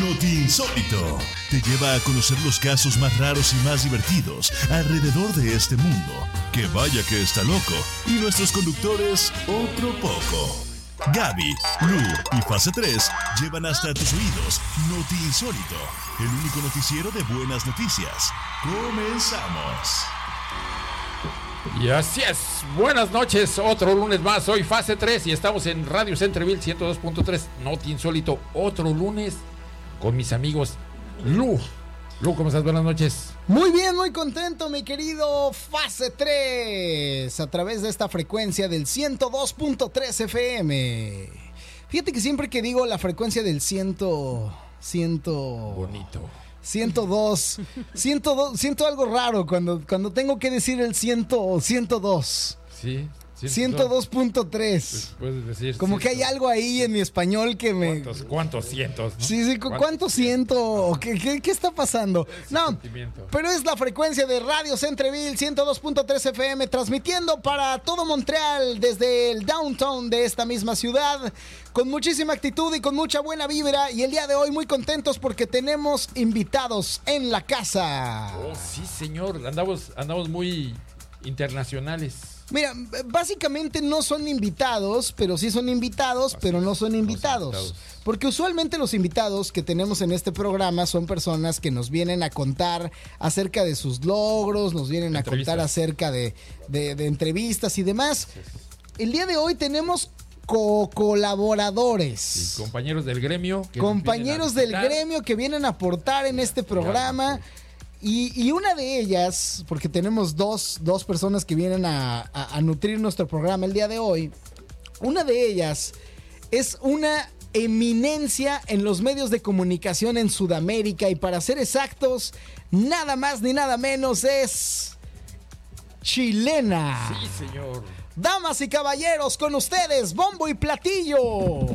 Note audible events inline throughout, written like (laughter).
Noti Insólito. Te lleva a conocer los casos más raros y más divertidos alrededor de este mundo. Que vaya que está loco. Y nuestros conductores, otro poco. Gaby, Lu y Fase 3 llevan hasta tus oídos Noti Insólito, el único noticiero de buenas noticias. Comenzamos. Y así es, buenas noches, otro lunes más, hoy fase 3 y estamos en Radio Centreville 102.3, Noti Insólito, otro lunes con mis amigos Lu. Lu, ¿cómo estás? Buenas noches. Muy bien, muy contento, mi querido Fase 3, a través de esta frecuencia del 102.3 FM. Fíjate que siempre que digo la frecuencia del 100, 100 Bonito. 102, 102, siento algo raro cuando, cuando tengo que decir el 100, 102. Sí. 102.3. Puedes decir. Como que hay algo ahí en mi español que me. ¿Cuántos, cuántos cientos? ¿no? Sí, sí, ¿cu- ¿cuánto siento? ¿Qué, qué, qué está pasando? No, pero es la frecuencia de Radio Centreville 102.3 FM transmitiendo para todo Montreal desde el downtown de esta misma ciudad con muchísima actitud y con mucha buena vibra y el día de hoy muy contentos porque tenemos invitados en la casa. Oh, sí, señor. Andamos, andamos muy internacionales. Mira, básicamente no son invitados, pero sí son invitados, pero no son invitados. invitados. Porque usualmente los invitados que tenemos en este programa son personas que nos vienen a contar acerca de sus logros, nos vienen a contar acerca de, de- de entrevistas y demás. El día de hoy tenemos co-colaboradores. Y compañeros del gremio. que compañeros del gremio que vienen a aportar en este programa. Y, y una de ellas, porque tenemos dos, dos personas que vienen a, a- a nutrir nuestro programa el día de hoy, una de ellas es una eminencia en los medios de comunicación en Sudamérica y para ser exactos, nada más ni nada menos es chilena. Sí, señor. Damas y caballeros, con ustedes, bombo y platillo.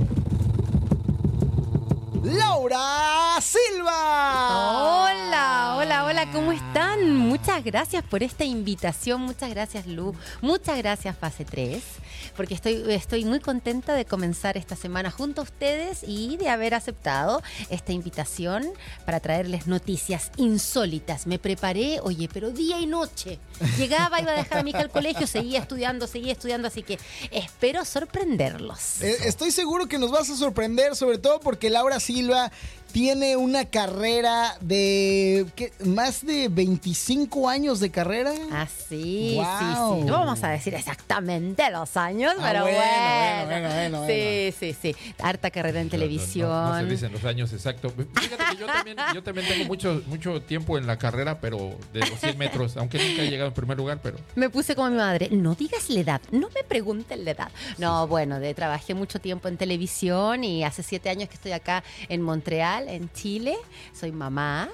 Laura Silva. Hola, hola, hola, ¿cómo están? Muchas gracias por esta invitación, muchas gracias Lu, muchas gracias Fase 3, porque estoy, estoy muy contenta de comenzar esta semana junto a ustedes y de haber aceptado esta invitación para traerles noticias insólitas. Me preparé, oye, pero día y noche. Llegaba, iba a dejar a mi hija al colegio, seguía estudiando, seguía estudiando, así que espero sorprenderlos. Eh, Estoy seguro que nos vas a sorprender, sobre todo porque Laura Silva Silva tiene una carrera de ¿qué? más de 25 años de carrera. Ah, sí, Guau. sí, sí. No vamos a decir exactamente los años, Ah, pero bueno, bueno. bueno, bueno, bueno, sí, sí, sí. Harta carrera en televisión. No, no se dicen los años exactos. Fíjate que yo también, yo también tengo mucho, mucho tiempo en la carrera, pero de los 100 metros, aunque nunca he llegado en primer lugar, pero Me puse como mi madre, no digas la edad, no me pregunten la edad. No, bueno, de, trabajé mucho tiempo en televisión y hace siete años que estoy acá en Montreal, en Chile. Soy mamá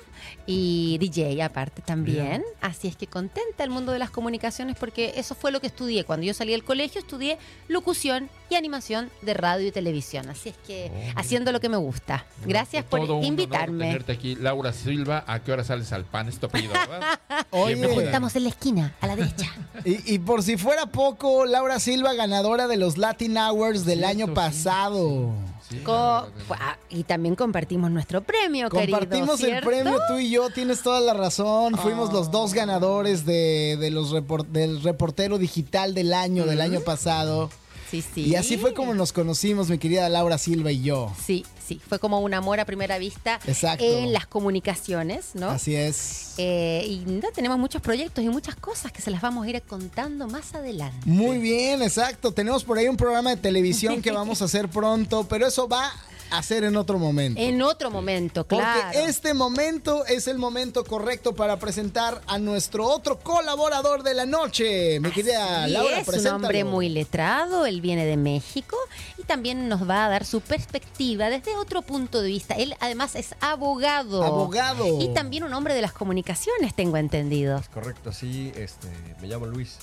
y DJ aparte también. Así es que contenta el mundo de las comunicaciones porque eso fue lo que estudié. Cuando yo salí del colegio estudié locución y animación de radio y televisión. Así es que Oh. haciendo lo que me gusta. Gracias por Todo un honor invitarme. tenerte aquí, Laura Silva. ¿A qué hora sales al pan? Es tu apellido, ¿verdad? (laughs) Oye. Bienvenida. Estamos en la esquina, a la derecha. (laughs) Y, y por si fuera poco, Laura Silva ganadora de los Latin Awards del Cierto, año sí. pasado. Sí, Co- ah, y también compartimos nuestro premio, querido, Compartimos el premio tú y yo, tienes toda la razón. Fuimos los dos ganadores de, de los repor- del reportero digital del año, del año pasado. Sí, sí. Y así fue como nos conocimos, mi querida Laura Silva y yo. Sí, sí, fue como un amor a primera vista Exacto. en las comunicaciones, ¿no? Así es. Eh, y no, tenemos muchos proyectos y muchas cosas que se las vamos a ir contando más adelante. Muy bien, exacto. Tenemos por ahí un programa de televisión que vamos a hacer pronto, pero eso va a ser en otro momento. En otro momento, Porque claro. este momento es el momento correcto para presentar a nuestro otro colaborador de la noche. Mi querida Así Laura, es, un hombre muy letrado, él viene de México y también nos va a dar su perspectiva desde otro punto de vista. Él además es abogado. Abogado. Y también un hombre de las comunicaciones, tengo entendido. Correcto, sí, este, me llamo Luis.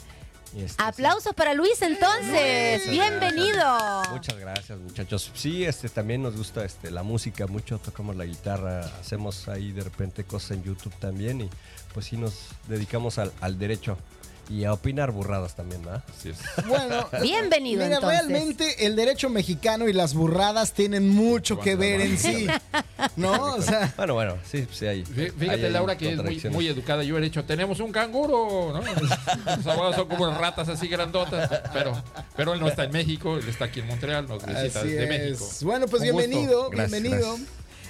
Este, Aplausos para Luis entonces. Muchas Bienvenido. Muchas gracias, muchachos. Sí, este también nos gusta este la música mucho, tocamos la guitarra, hacemos ahí de repente cosas en YouTube también y pues sí nos dedicamos al, al derecho. Y a opinar burradas también, ¿verdad? (laughs) Bueno, (laughs) Bienvenido, Mira, entonces. realmente el derecho mexicano y las burradas tienen mucho que ver en sí. ¿No? (laughs) O sea, Bueno, bueno, sí, sí hay. Fí- Fíjate, hay- hay Laura, que es muy, educada. Yo he dicho, tenemos un canguro, ¿no? Los abogados son como ratas así grandotas. Pero, pero él no está en México, él está aquí en Montreal, nos visita así desde es. México. Bueno, pues Un gusto. bienvenido, Gracias, bienvenido. gracias.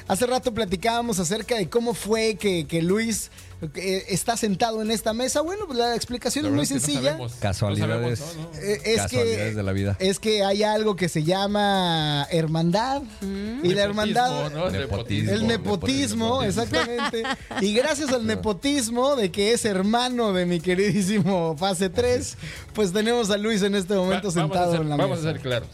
Hace rato platicábamos acerca de cómo fue que, que Luis eh, está sentado en esta mesa. Bueno, pues la explicación La es muy no sencilla. Casualidades. No sabemos, ¿no? No. Eh, es Casualidades que, de la vida. Es que hay algo que se llama hermandad. Y la hermandad. ¿no? Nepotismo. El nepotismo, Nepotismo. exactamente. (laughs) Y gracias al nepotismo de que es hermano de mi queridísimo Fase 3, pues tenemos a Luis en este Va- momento vamos a sentado ser- en la Vamos mesa. a ser claros.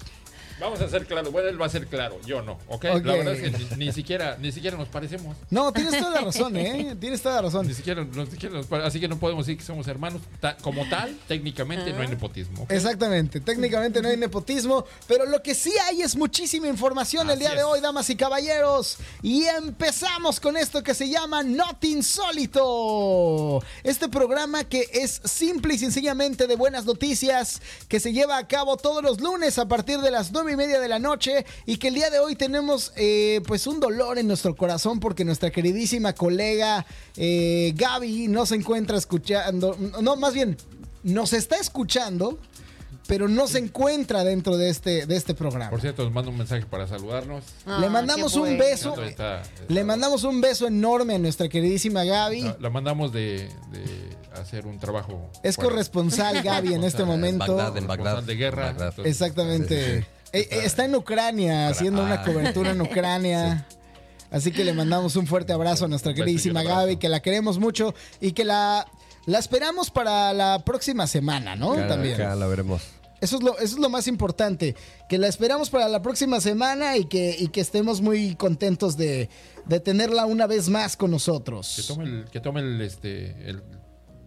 Vamos a ser claros. Bueno, él va a ser claro, yo no, ¿ok? Ok. La verdad es que ni, ni siquiera, ni siquiera nos parecemos. No, tienes toda la razón, ¿eh? (laughs) Tienes toda la razón. Ni siquiera, ni siquiera nos pare- así que no podemos decir que somos hermanos. Ta- como tal, técnicamente no hay nepotismo. ¿ok? Exactamente, técnicamente no hay nepotismo, pero lo que sí hay es muchísima información el día de hoy, damas y caballeros. Y empezamos con esto que se llama Not Insólito. Este programa que es simple y sencillamente de buenas noticias, que se lleva a cabo todos los lunes a partir de las y media de la noche y que el día de hoy tenemos eh, pues un dolor en nuestro corazón porque nuestra queridísima colega eh, Gaby no se encuentra escuchando, no, más bien, nos está escuchando pero no se encuentra dentro de este, de este programa. Por cierto, nos manda un mensaje para saludarnos. Ah, Le mandamos un bueno. beso. Está- está- Le mandamos un beso enorme a nuestra queridísima Gaby. La, la mandamos de, de hacer un trabajo. Es fuera. corresponsal Gaby en este Corresponsal en momento. Bagdad, en Bagdad. De guerra. Bagdad. entonces, Exactamente. Eh, Está en Ucrania haciendo una Ah. cobertura en (laughs) Ucrania. Así que le mandamos un fuerte abrazo a nuestra queridísima. Gaby, que la queremos mucho y que la, la esperamos para la próxima semana, ¿no? También. acá la veremos. Eso es, lo, eso es lo más importante, que la esperamos para la próxima semana y que, y que estemos muy contentos de, de tenerla una vez más con Que nosotros. tome el, que tome el, este, el,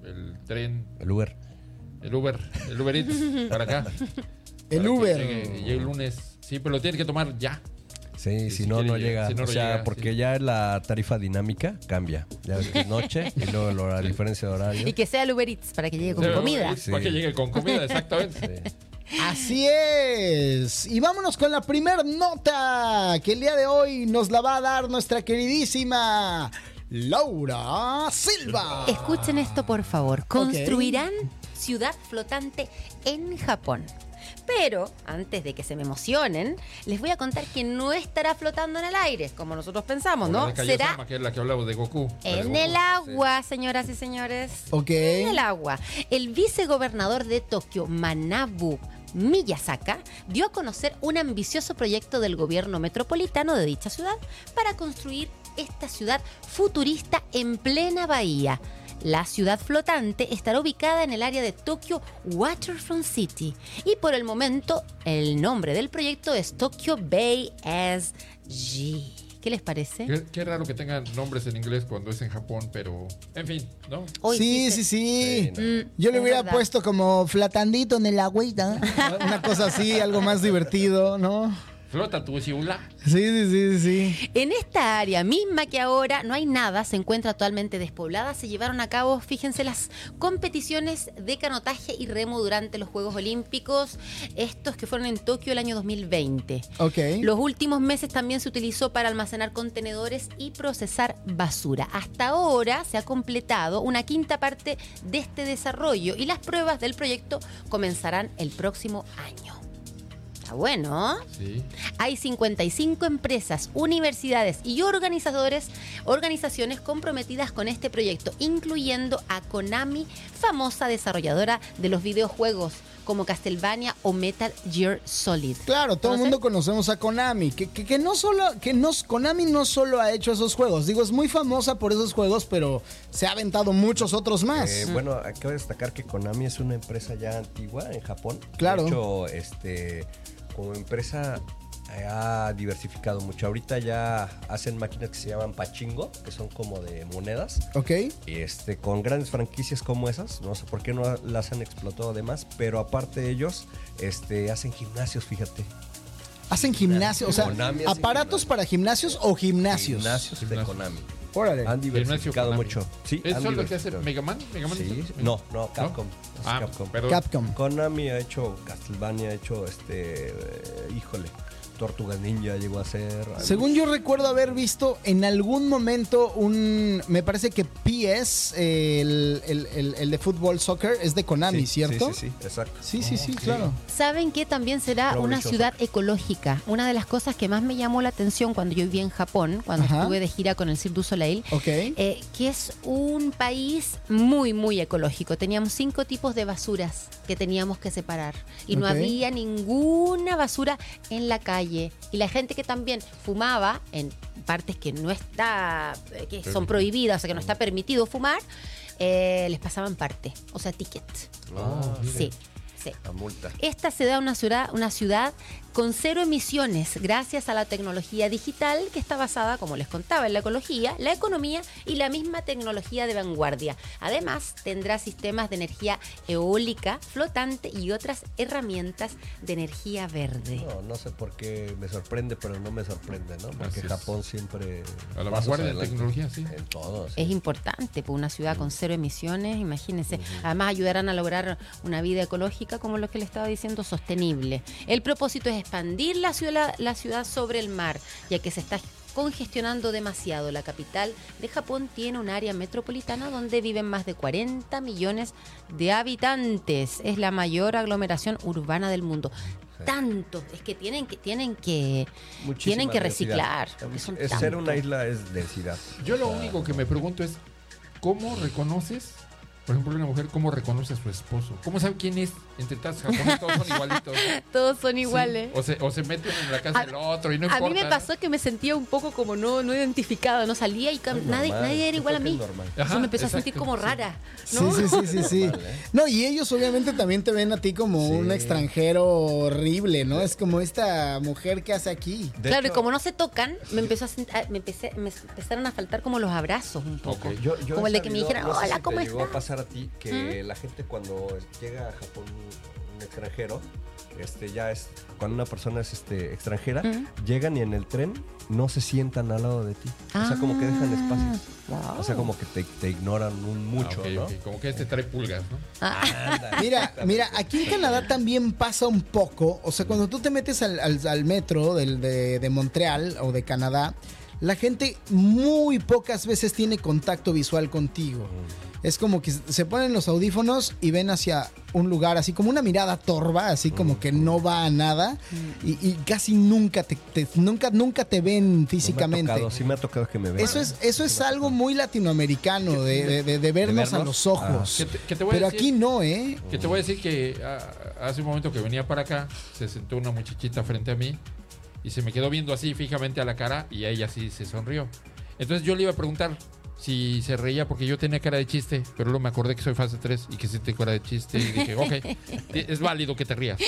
el tren, El Uber. el Uber, el Uber Eats para acá. (laughs) El Uber. Llegue, llegue el lunes. Sí, pero lo tiene que tomar ya. Sí, Sí, si si no, no llega. si no, o no sea, llega, porque sí. ya la tarifa dinámica cambia. Ya ves que es (laughs) noche y luego la diferencia de horario. Y que sea el Uber Eats para que llegue con Sí, comida. sí, Para que llegue con comida, exactamente. (laughs) Sí. Así es. Y vámonos con la primer nota que el día de hoy nos la va a dar nuestra queridísima Laura Silva. Escuchen esto, por favor. Construirán ciudad flotante en Japón. Pero, antes de que se me emocionen, les voy a contar que no estará flotando en el aire, como nosotros pensamos, ¿no? Será que es la que hablamos de Goku. De en Goku. el agua, señoras y señores. Ok. En el agua. El vicegobernador de Tokio, Manabu Miyazaka, dio a conocer un ambicioso proyecto del gobierno metropolitano de dicha ciudad para construir esta ciudad futurista en plena bahía. La ciudad flotante estará ubicada en el área de Tokyo Waterfront City y por el momento el nombre del proyecto es Tokyo Bay SG. ¿Qué les parece? Qué, qué raro que tengan nombres en inglés cuando es en Japón, pero en fin, ¿no? Hoy sí, sí, sí. Sí, Mm, Yo le hubiera verdad. puesto como flatandito en el agüita. Una cosa así, algo más divertido, ¿no? Flota tu ciula. Sí, sí, sí, sí. En esta área misma que ahora no hay nada, se encuentra totalmente despoblada, se llevaron a cabo, fíjense, las competiciones de canotaje y remo durante los Juegos Olímpicos, estos que fueron en Tokio el año 2020. Ok. Los últimos meses también se utilizó para almacenar contenedores y procesar basura. Hasta ahora se ha completado una quinta parte de este desarrollo y las pruebas del proyecto comenzarán el próximo año. Está bueno, ¿eh? Sí. Hay 55 empresas, universidades y organizadores, organizaciones comprometidas con este proyecto, incluyendo a Konami, famosa desarrolladora de los videojuegos como Castlevania o Metal Gear Solid. Claro, todo el mundo conocemos a Konami, que, que, que no solo, que no, Konami no solo ha hecho esos juegos, digo, es muy famosa por esos juegos, pero se ha aventado muchos otros más. Eh, bueno, acabo de destacar que Konami es una empresa ya antigua en Japón. Claro. De hecho, este, como empresa eh, ha diversificado mucho. Ahorita ya hacen máquinas que se llaman pachingo, que son como de monedas. ¿Ok? Y este, con grandes franquicias como esas, no sé por qué no las han explotado además, pero aparte de ellos, este, hacen gimnasios, fíjate. Hacen gimnasio, o sea, aparatos gimnasio. para gimnasios o gimnasios. Gimnasios de Gimnasios. Konami. Órale. Han diversificado mucho. Sí, ¿Es han eso lo que hace. Mega Man? ¿Mega Man Sí, es- no, no, Capcom. Es Ah, Capcom. perdón. Capcom. Konami ha hecho Castlevania, ha hecho este. eh, híjole. Tortuga Ninja llegó a ser. Según yo recuerdo haber visto en algún momento un. Me parece que PS, el, el- el- el de fútbol soccer, es de Konami, Sí, ¿cierto? Sí, sí, sí, exacto. Sí, sí, sí, Ok. claro. ¿Saben que también será Pro una ciudad ecológica? Una de las cosas que más me llamó la atención cuando yo viví en Japón, cuando Ajá. estuve de gira con el Cirque du Soleil, eh, que es un país muy, muy ecológico. Teníamos cinco tipos de basuras que teníamos que separar y no había ninguna basura en la calle. Y la gente que también fumaba en partes que no está, eh, que son prohibidas, o sea, que no está permitido fumar, eh, les pasaban parte, o sea, ticket. Ah, Sí, sí. La multa. Esta se da una ciudad, una ciudad con cero emisiones gracias a la tecnología digital que está basada, como les contaba, en la ecología, la economía y la misma tecnología de vanguardia. Además, tendrá sistemas de energía eólica, flotante y otras herramientas de energía verde. No, no sé por qué me sorprende, pero no me sorprende, ¿no? Porque. Japón siempre. A la vanguardia de adelante tecnología, sí. En todo. sí. Es importante, pues una ciudad con cero emisiones, imagínense. Además ayudarán a lograr una vida ecológica, como lo que le estaba diciendo, sostenible. El propósito es expandir la ciudad, la ciudad sobre el mar, ya que se está congestionando demasiado. La capital de Japón tiene un área metropolitana donde viven más de 40 millones de habitantes. Es la mayor aglomeración urbana del mundo. Tanto, es que tienen que tienen que Muchísima tienen que reciclar. porque son Es ser una isla es densidad. Yo lo único que me pregunto es, ¿cómo reconoces, por ejemplo, una mujer, cómo reconoce a su esposo? ¿Cómo sabe quién es? Entre tantos japoneses todos son igualitos. (laughs) Todos son Sí. iguales. O, se, o se meten en la casa A- del otro y no A importa. mí me ¿no? pasó que me sentía un poco como no, no identificado, no salía y nadie, normal, nadie era igual a mí. Ajá, me empezó a sentir como rara. Sí, ¿no? sí, sí, sí, sí. Normal, ¿eh? No, y ellos obviamente también te ven a ti como Sí. un extranjero horrible, ¿no? Es como esta mujer que hace aquí. De claro, y como no se tocan, me empezó a sent- a- me empecé, me empezaron a faltar como los abrazos un poco. Yo, yo Como el de que me dijeran, no sé "Hola, si ¿cómo a estás?" A ti que la gente cuando llega a Japón un extranjero, este ya es cuando una persona es este extranjera, Ujú. llegan y en el tren no se sientan al lado de ti. O sea, como que dejan espacios. Ah, O sea, como que te, te ignoran un Ah, mucho, ok, ¿no? ok, Como que este trae pulgas, ¿no? Ah, Ándale, Mira, mira, aquí en Canadá también pasa un poco. O sea, cuando tú te metes al, al- al metro del- de, de Montreal o de Canadá, la gente muy pocas veces tiene contacto visual contigo. Es como que se ponen los audífonos y ven hacia un lugar, así como una mirada torva, así como que no va a nada. Y, y casi nunca te, te- nunca, nunca te ven No me ha físicamente. tocado, sí me ha tocado que me vean. Eso es, eso es algo muy latinoamericano, de, de- de- de vernos a vernos? los ojos. Que te, que te voy Pero a decir, aquí no, ¿eh? Que te voy a decir que ah, hace un momento que venía para acá, se sentó una muchachita frente a mí y se me quedó viendo así fijamente a la cara y a ella sí se sonrió. Entonces yo le iba a preguntar si se reía porque yo tenía cara de chiste, pero luego me acordé que soy fase 3 y que sí tengo cara de chiste y dije, ok, (laughs) es válido que te rías.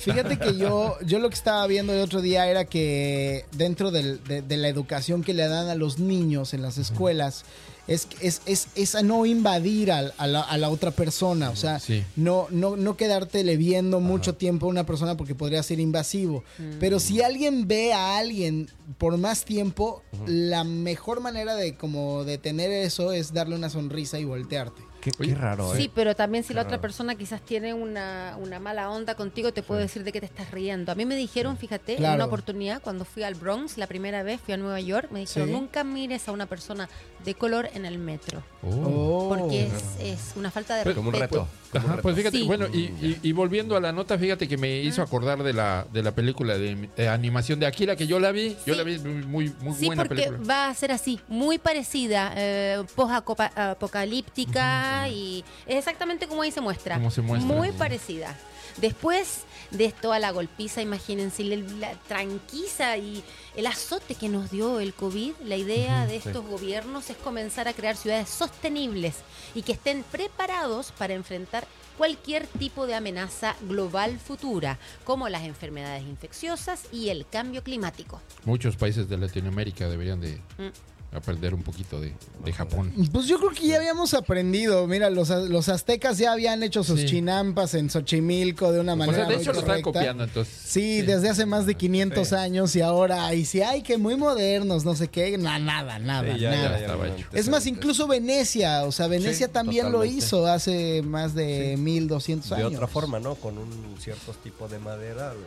Fíjate que yo, yo lo que estaba viendo el otro día era que dentro del- de, de la educación que le dan a los niños en las escuelas, es, es, es, es a no invadir al- a, la, a la otra persona. O sea, Sí. no, no, no quedártele viendo mucho tiempo a una persona porque podría ser invasivo. Pero si alguien ve a alguien por más tiempo, la mejor manera de como detener eso es darle una sonrisa y voltearte. Qué, raro, ¿eh? Sí, pero también si la otra raro. persona quizás tiene una, una mala onda contigo, te puede decir de que te estás riendo. A mí me dijeron, fíjate, en una oportunidad, cuando fui al Bronx la primera vez, fui a Nueva York, me dijeron, Sí. nunca mires a una persona de color en el metro, Oh. porque es, es una falta de Pero- Como un respeto. reto. como un Ajá, reto. pues fíjate, Sí. bueno, y, y- y volviendo a la nota, fíjate que me hizo acordar de la, de la película de, de animación de Akira, que yo la vi, yo la vi muy, muy, muy Sí, buena porque película. va a ser así, muy parecida, eh, post-apocalíptica y es exactamente como ahí se muestra. Como se muestra. Muy parecida. Después de toda la golpiza, imagínense, la, la tranquiza y el azote que nos dio el COVID, la idea de estos gobiernos es comenzar a crear ciudades sostenibles y que estén preparados para enfrentar cualquier tipo de amenaza global futura, como las enfermedades infecciosas y el cambio climático. Muchos países de Latinoamérica deberían de, Mm. Aprender un poquito de, de Japón. Pues yo creo que ya habíamos aprendido. Mira, los, los aztecas ya habían hecho sus Sí. chinampas en Xochimilco de una O manera sea, de muy hecho lo están copiando entonces. Sí, desde hace más de 500 años y ahora, y si hay que muy modernos, no sé qué, na- nada, nada, Sí, ya- nada. ya-. Es más, incluso Venecia, o sea, Venecia Sí, también lo hizo hace más de 1200 De años. otra forma, ¿no? Con un cierto tipo de madera lo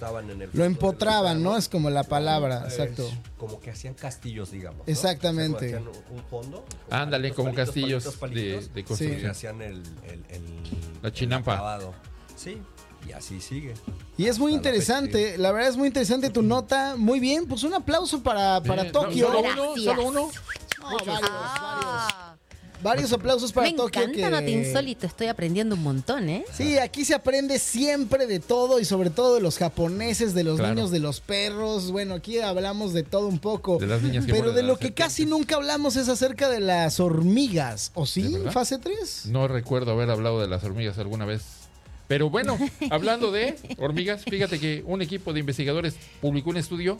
incrustaban en el Lo empotraban. ¿no? Es como la palabra, Es exacto. Como que hacían castillos, digamos. ¿no? Exactamente. O sea, hacían un fondo. Ándale, palitos, como palitos, castillos palitos, palitos, de, de Y construcción. hacían el, el- el- La el chinampa. acabado. Sí, y así sigue. Y es muy interesante, la verdad es muy interesante tu nota. Muy bien, pues un aplauso para, para Bien, no, Tokio. Solo uno, solo uno. No, varios, Ah, varios aplausos para me Tokio. encanta que- Insólito, estoy aprendiendo un montón, ¿eh? Sí, aquí se aprende siempre de todo y sobre todo de los japoneses, de los Claro. niños, de los perros. Bueno, aquí hablamos de todo un poco. De las niñas que Pero de lo que casi serpientes. nunca hablamos es acerca de las hormigas. ¿O ¿De sí? ¿Fase 3? No recuerdo haber hablado de las hormigas alguna vez. Pero bueno, (laughs) hablando de hormigas, fíjate que un equipo de investigadores publicó un estudio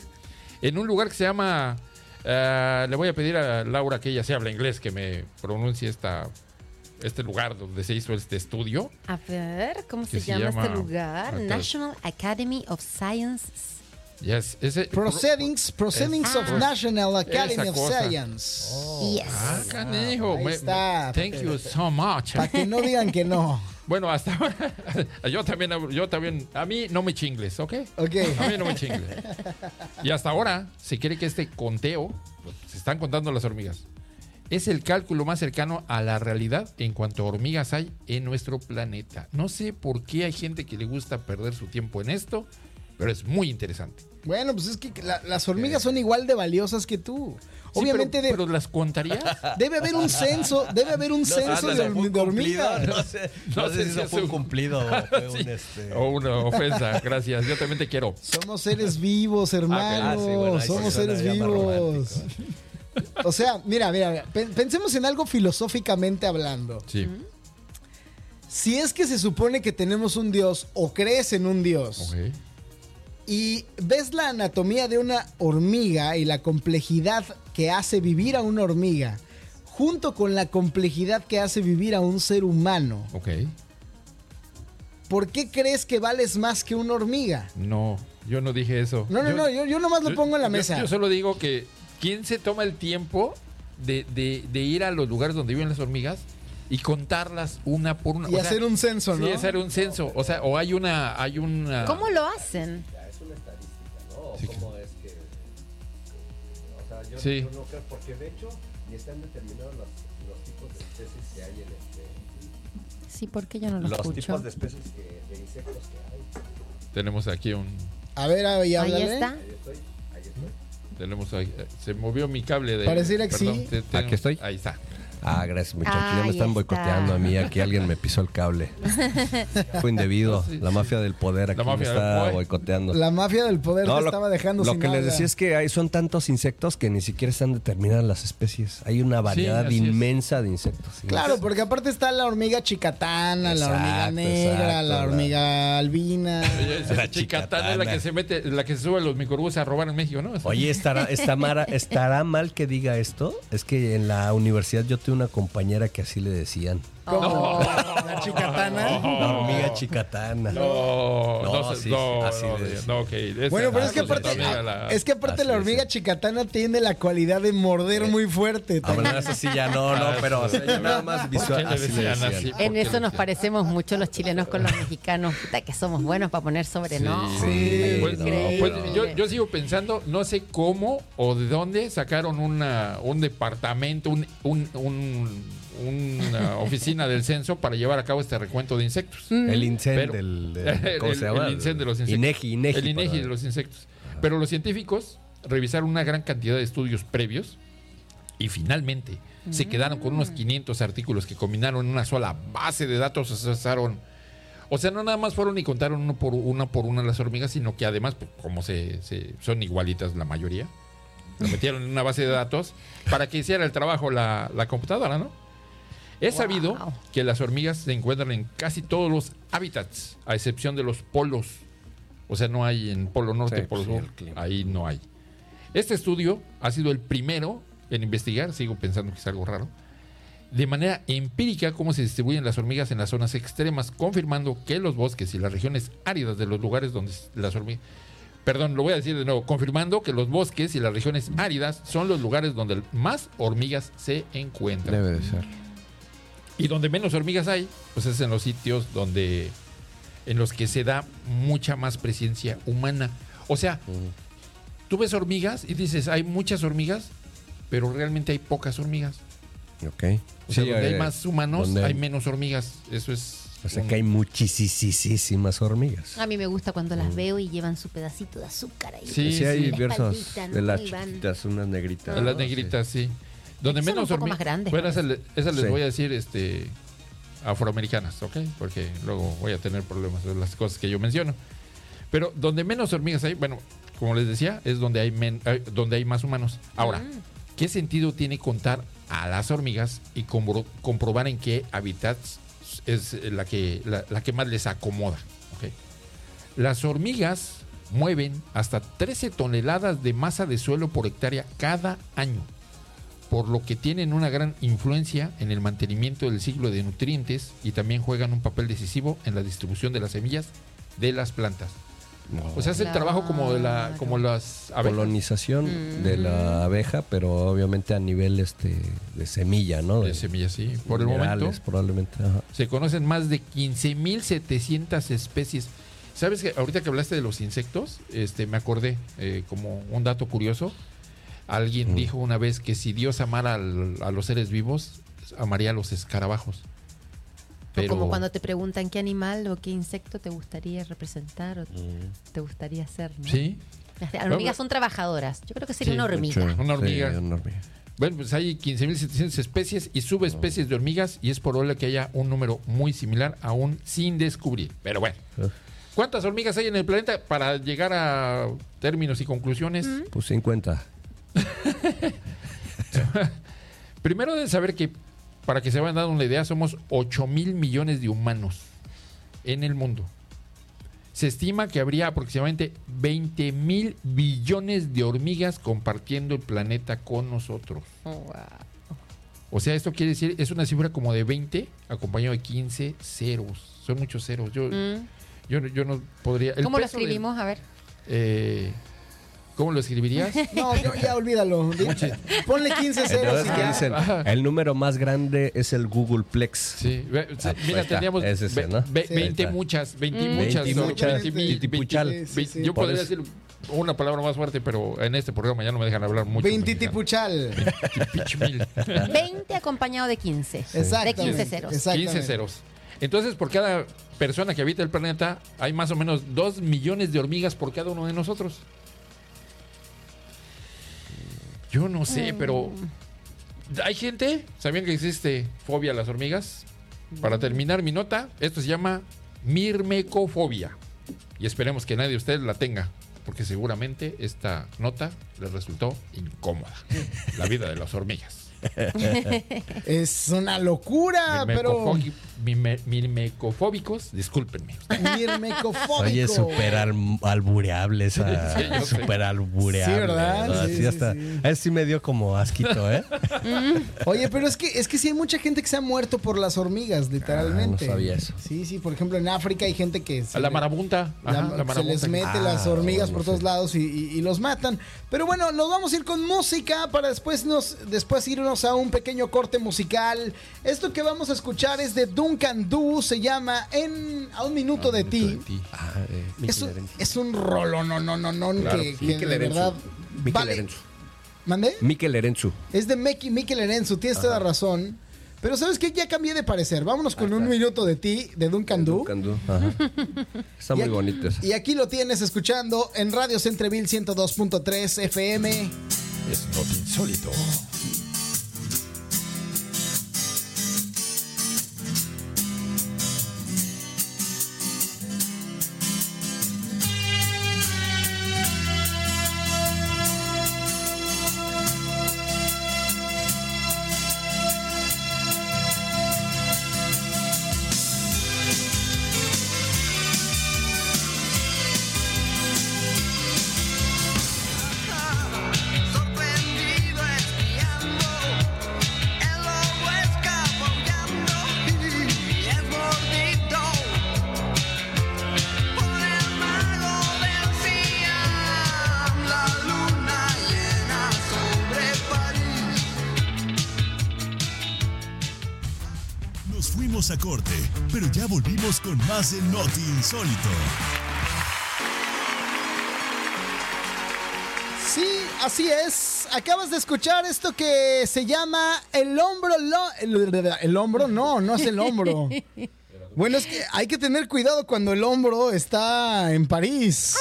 en un lugar que se llama. Ah, le voy a pedir a Laura que ella se habla inglés, que me pronuncie esta, este lugar donde se hizo este estudio. A ver, ¿cómo se, se llama, llama- este lugar? Acá. National Academy of Sciences. Yes, ese, Proceedings, Proceedings of Ah. National Academy of cosa. Science. Yes. Ah, canijo. Ahí me- está. Thank you so much. Para que no digan que no. (laughs) Bueno, hasta ahora, (laughs) yo también, yo también, a mí no me chingles, ¿ok? Ok. A mí no me chingles. Y hasta ahora se cree que este conteo, se están contando las hormigas, es el cálculo más cercano a la realidad en cuanto a hormigas hay en nuestro planeta. No sé por qué hay gente que le gusta perder su tiempo en esto, pero es muy interesante. Bueno, pues es que la- las hormigas son igual de valiosas que tú. Sí, Obviamente pero, de- pero las contarías. debe haber un censo, debe haber un censo de, hormigas. No sé, No no sé sé si eso es fue un cumplido o (laughs) fue un Sí. este. O una ofensa, gracias. Yo también te quiero. Somos seres vivos, hermanos. Ah, sí, bueno, ahí sí Somos seres vivos. O sea, mira, mira, mira, pen- pensemos en algo filosóficamente hablando. Sí. Si es que se supone que tenemos un Dios o crees en un Dios Ok. Y ves la anatomía de una hormiga y la complejidad que hace vivir a una hormiga, junto con la complejidad que hace vivir a un ser humano, Ok. ¿por qué crees que vales más que una hormiga? No, yo no dije eso. No, no, Yo- no, yo, yo nomás lo Yo- pongo en la mesa. Yo, solo digo que ¿quién se toma el tiempo de, de- de ir a los lugares donde viven las hormigas y contarlas una por una? y hacer un censo, ¿no? Sí, hacer un censo. O sea, o hay una, hay una. ¿Cómo lo hacen? Sí. ¿Cómo es que.? O sea, yo, Sí. yo no creo, porque de hecho, ni están determinados los, los tipos de especies que hay en este. Sí, ¿por qué yo no lo Los escucho? tipos de especies que, de insectos que hay. Tenemos aquí un. A ver, ahí, Ahí está. Ahí estoy, ahí estoy. Tenemos ahí, eh, se movió mi cable de. Pareciera que perdón, sí. te- tengo- Aquí estoy. Ahí está. Ah, gracias muchachos. ya me están está. boicoteando a mí. Aquí alguien me pisó el cable. (laughs) Fue indebido. La mafia del poder aquí La mafia me está boicoteando. La mafia del poder No, te lo, estaba dejando lo sin que les decía es que hay, son tantos insectos que ni siquiera están determinadas las especies. Hay una variedad es. inmensa de insectos. Claro, porque aparte está la hormiga chicatana, la hormiga negra, exacto, la hormiga albina. (laughs) La chicatana es la que se mete, la que se sube a los microbuses a robar en México, ¿no? Oye, ¿estará, está mara- ¿estará mal que diga esto? Es que en la universidad yo tuve una compañera que así le decían. Chicatana. (laughs) La hormiga chicatana. No, no, No, sí, no, así de- Bueno, pero es que ah, aparte, la- es que aparte la hormiga chicatana tiene la cualidad de morder muy fuerte. Ah, bueno, eso sí ya no, no, pero o sea, ya nada más ¿Por qué visual. le Así le decían decían. así? ¿Por En eso nos parecemos mucho los chilenos con los mexicanos. Puta, que somos buenos para poner sobre Sí. no. Sí, Pues, no, pues, pero- yo, yo sigo pensando, no sé cómo o de dónde sacaron una, un departamento, un, un- un- una oficina del censo para llevar a cabo este recuento de insectos. El incen Pero- del, del- (laughs) ¿Cómo el, se llama? el incen de los insectos. Inegi, Inegi. el INEGI para- de los insectos. Pero los científicos revisaron una gran cantidad de estudios previos y finalmente se quedaron con unos 500 artículos que combinaron en una sola base de datos, asesaron. O sea, no nada más fueron y contaron uno por una por una las hormigas, sino que además, pues, como se, se- son igualitas la mayoría, lo metieron en una base de datos para que hiciera el trabajo la, la computadora, ¿no? Es Wow. sabido que las hormigas se encuentran en casi todos los hábitats, a excepción de los polos. O sea, no hay en Polo Norte, Sí, Polo sí, Sur, ahí no hay. Este estudio ha sido el primero en investigar, sigo pensando que es algo raro, de manera empírica cómo se distribuyen las hormigas en las zonas extremas, confirmando que los bosques y las regiones áridas de los lugares donde las hormigas... Perdón, lo voy a decir de nuevo, confirmando que los bosques y las regiones áridas son los lugares donde más hormigas se encuentran. Debe de ser. Y donde menos hormigas hay, pues es en los sitios donde en los que se da mucha más presencia humana. O sea, tú ves hormigas y dices, hay muchas hormigas, pero realmente hay pocas hormigas. Ok. O sea, Sí, donde hay eh, más humanos, donde- hay menos hormigas. Eso es. O sea un- que hay muchísimas hormigas. A mí me gusta cuando las veo y llevan su pedacito de azúcar ahí. Sí, Sí, hay sí. diversas espaldita, ¿no? de las chiquitas, unas negritas. de las ¿no? negritas, sí. Donde Son menos un poco hormigas. más grandes, Bueno, esa, parece. le- esa les Sí. voy a decir, este. Afroamericanas, ¿ok? Porque luego voy a tener problemas de las cosas que yo menciono. Pero donde menos hormigas hay, bueno, como les decía, es donde hay, men- donde hay más humanos. Ahora, Mm. ¿qué sentido tiene contar a las hormigas y compro- comprobar en qué hábitats es la que, la, la que más les acomoda? Las hormigas mueven hasta 13 toneladas de masa de suelo por hectárea cada año, por lo que tienen una gran influencia en el mantenimiento del ciclo de nutrientes y también juegan un papel decisivo en la distribución de las semillas de las plantas. O sea, es el Claro. trabajo como de la, como las abejas. colonización Mm. de la abeja, pero obviamente a nivel este de semilla, ¿no? de semillas, sí. Por el momento probablemente. ajá. se conocen más de 15.700 especies. ¿Sabes que ahorita que hablaste de los insectos, este, me acordé eh, como un dato curioso. Alguien Mm. dijo una vez que si Dios amara al- a los seres vivos, amaría a los escarabajos. O como cuando te preguntan qué animal o qué insecto te gustaría representar o te gustaría ser. ¿no? Sí, Las hormigas son trabajadoras. Yo creo que sería Sí, una hormiga. Una hormiga. Sí, una hormiga. Bueno, pues hay 15.700 especies y subespecies de hormigas y es probable que haya un número muy similar aún sin descubrir. Pero bueno, Uf. ¿cuántas hormigas hay en el planeta para llegar a términos y conclusiones? Pues 50. (laughs) Primero deben saber que, para que se vayan dando una idea, somos 8 mil millones de humanos en el mundo. Se estima que habría aproximadamente 20 mil billones de hormigas compartiendo el planeta con nosotros. Oh, wow. O sea, esto quiere decir, es una cifra como de 20 acompañado de 15 ceros. Son muchos ceros. Yo, Mm. yo, yo no podría... el ¿Cómo lo escribimos? A ver. eh, ¿Cómo lo escribirías? (laughs) No, yo- ya olvídalo. Ponle 15 ceros y ¿qué ya. dicen? El número más grande es el Googleplex. Sí, ve- sí, Ah, mira, está. teníamos Es ese, ve- ¿no? ve- Sí. 20 Ahí está. muchas, 20 Mm. muchas, 20 no, muchas, 20 mil, titipuchal. 20, Sí, sí, sí. Yo Por podría eso- decir una palabra más fuerte, pero en este programa ya no me dejan hablar mucho. 20 mexicano. tipuchal. Tipichmil. 20 acompañado de 15. Exactamente. De 15 ceros. Exactamente. 15 ceros. Entonces, por cada persona que habita el planeta, hay más o menos 2 millones de hormigas por cada uno de nosotros. Yo no sé, pero hay gente, ¿sabían que existe fobia a las hormigas? Para terminar mi nota, esto se llama mirmecofobia. Y esperemos que nadie de ustedes la tenga, porque seguramente esta nota les resultó incómoda. La vida de las hormigas. (laughs) Es una locura, pero. Mirmecofóbicos, discúlpenme. Mirmecofóbico. Oye, súper al- albureable esa. (laughs) Sí. Súper albureable. Sí, ¿verdad? ¿no? Sí, Así sí, hasta. sí. a sí me dio como asquito, ¿eh? (laughs) Oye, pero es que es que sí hay mucha gente que se ha muerto por las hormigas, literalmente. Ah, no sabía eso. Sí, sí, por ejemplo, en África hay gente que se A la marabunta. la- Ajá, la se marabunta. les mete Ah, las hormigas bueno, por todos lados y, y- y los matan. Pero bueno, nos vamos a ir con música para después nos después irnos a un pequeño corte musical. Esto que vamos a escuchar es de Duncan Du, se llama En a un minuto de ti. Ah, eh, Es un, es un rolo, no, no, no, no, Claro, que, que de verdad. Vale. ¿Mandé? Mikel Erenzu. Es de Meki, Mikel Erenzu, tienes toda la razón. Pero ¿sabes qué? Ya cambié de parecer. Vámonos con un minuto de ti, de Duncan Du. Duncan Du, ajá. Está (laughs) muy aquí- bonito. Y aquí lo tienes escuchando en Radio Centreville 102.3 FM. Es insólito. Con más de Noti Insólito. Sí, así es. Acabas de escuchar esto que se llama el hombro. lo- el, el hombro, no, no es el hombro. (laughs) Bueno, es que hay que tener cuidado cuando el hombro está en París.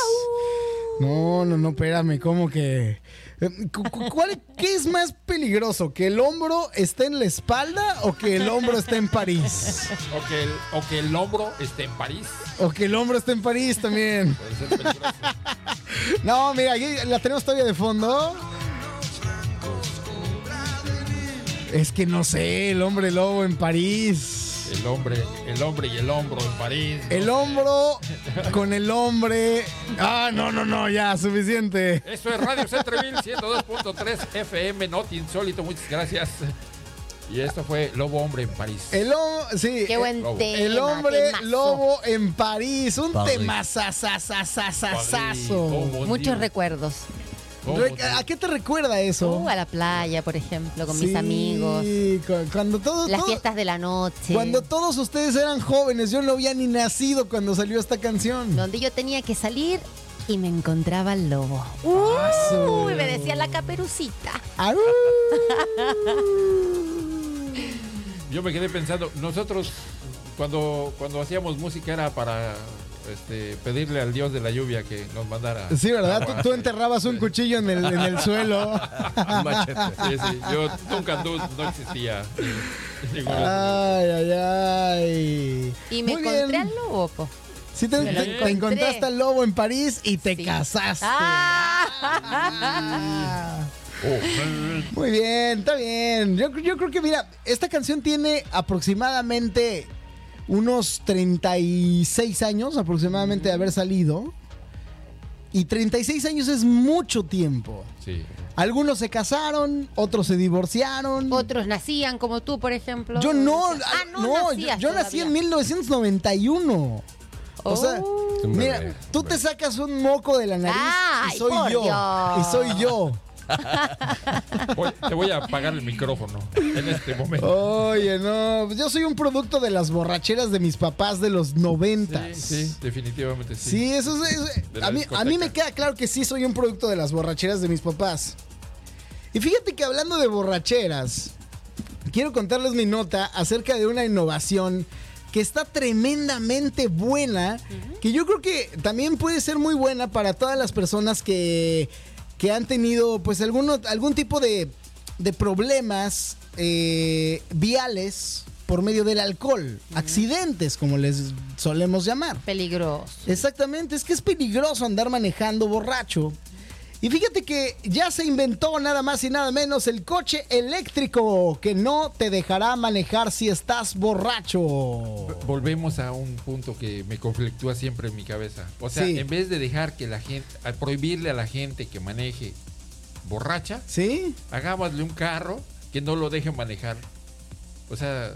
No, no, no, espérame, ¿cómo que? Eh, cu- cu- ¿Cuál, ¿Qué es más peligroso? ¿Que el hombro esté en la espalda o que el hombro esté en París? O que el, o que el hombro esté en París. O que el hombro esté en París también. Puede ser peligroso. No, mira, ahí la tenemos todavía de fondo. Es que no sé, el hombre lobo en París. El hombre, el hombre y el hombro en París. ¿no? El hombro con el hombre. Ah, no, no, no, ya, suficiente. Esto es Radio Centreville 102.3 FM, Noti Insólito. Muchas gracias. Y esto fue Lobo Hombre en París. El hombre, sí. Qué buen Lobo. tema. El hombre temazo. lobo en París. Un tema ¿Cómo Muchos recuerdos. ¿A qué te recuerda eso? Uh, a la playa, por ejemplo, con Sí, mis amigos. cu- Cuando todo, Las todo- fiestas de la noche. Cuando todos ustedes eran jóvenes, yo no había ni nacido cuando salió esta canción. Donde yo tenía que salir y me encontraba el lobo. Ah, su- Uy, me decía la caperucita. ¡Au! Yo me quedé pensando, nosotros cuando, cuando hacíamos música era para este, pedirle al dios de la lluvia que nos mandara. Sí, ¿verdad? Tú, enterrabas un cuchillo en el, en el (laughs) suelo. Un machete. Sí, sí, yo nunca andu- no existía. Ay, ay, ay. Y me Muy encontré bien. al lobo, po. Sí, te, encontraste al lobo en París y te Sí. casaste. ¡Ah! Ah. (laughs) Oh, Muy bien, está bien. Yo, yo creo que, mira, esta canción tiene aproximadamente unos 36 años aproximadamente de haber salido. Y 36 años es mucho tiempo. sí. Algunos se casaron, otros se divorciaron. Otros nacían como tú, por ejemplo. Yo no, Ah, no, no, yo, nací en todavía. 1991. O sea, Oh. Mira, tú te sacas un moco de la nariz Ay, y soy yo. Dios. Y soy yo. Voy- te voy a apagar el micrófono en este momento. Oye, no, pues yo soy un producto de las borracheras de mis papás de los noventas. Sí, sí, definitivamente sí. Sí, eso es. eso- a, mí, a mí me queda claro que sí soy un producto de las borracheras de mis papás. Y fíjate que hablando de borracheras, quiero contarles mi nota acerca de una innovación que está tremendamente buena, que yo creo que también puede ser muy buena para todas las personas que, que han tenido pues alguno, algún tipo de, de problemas eh, viales por medio del alcohol, accidentes como les solemos llamar. Peligroso. Exactamente, es que es peligroso andar manejando borracho. Y fíjate que ya se inventó nada más y nada menos el coche eléctrico que no te dejará manejar si estás borracho. Volvemos a un punto que me conflictúa siempre en mi cabeza. O sea, Sí. en vez de dejar que la gente, a prohibirle a la gente que maneje borracha, ¿Sí? hagámosle un carro que no lo deje manejar. O sea,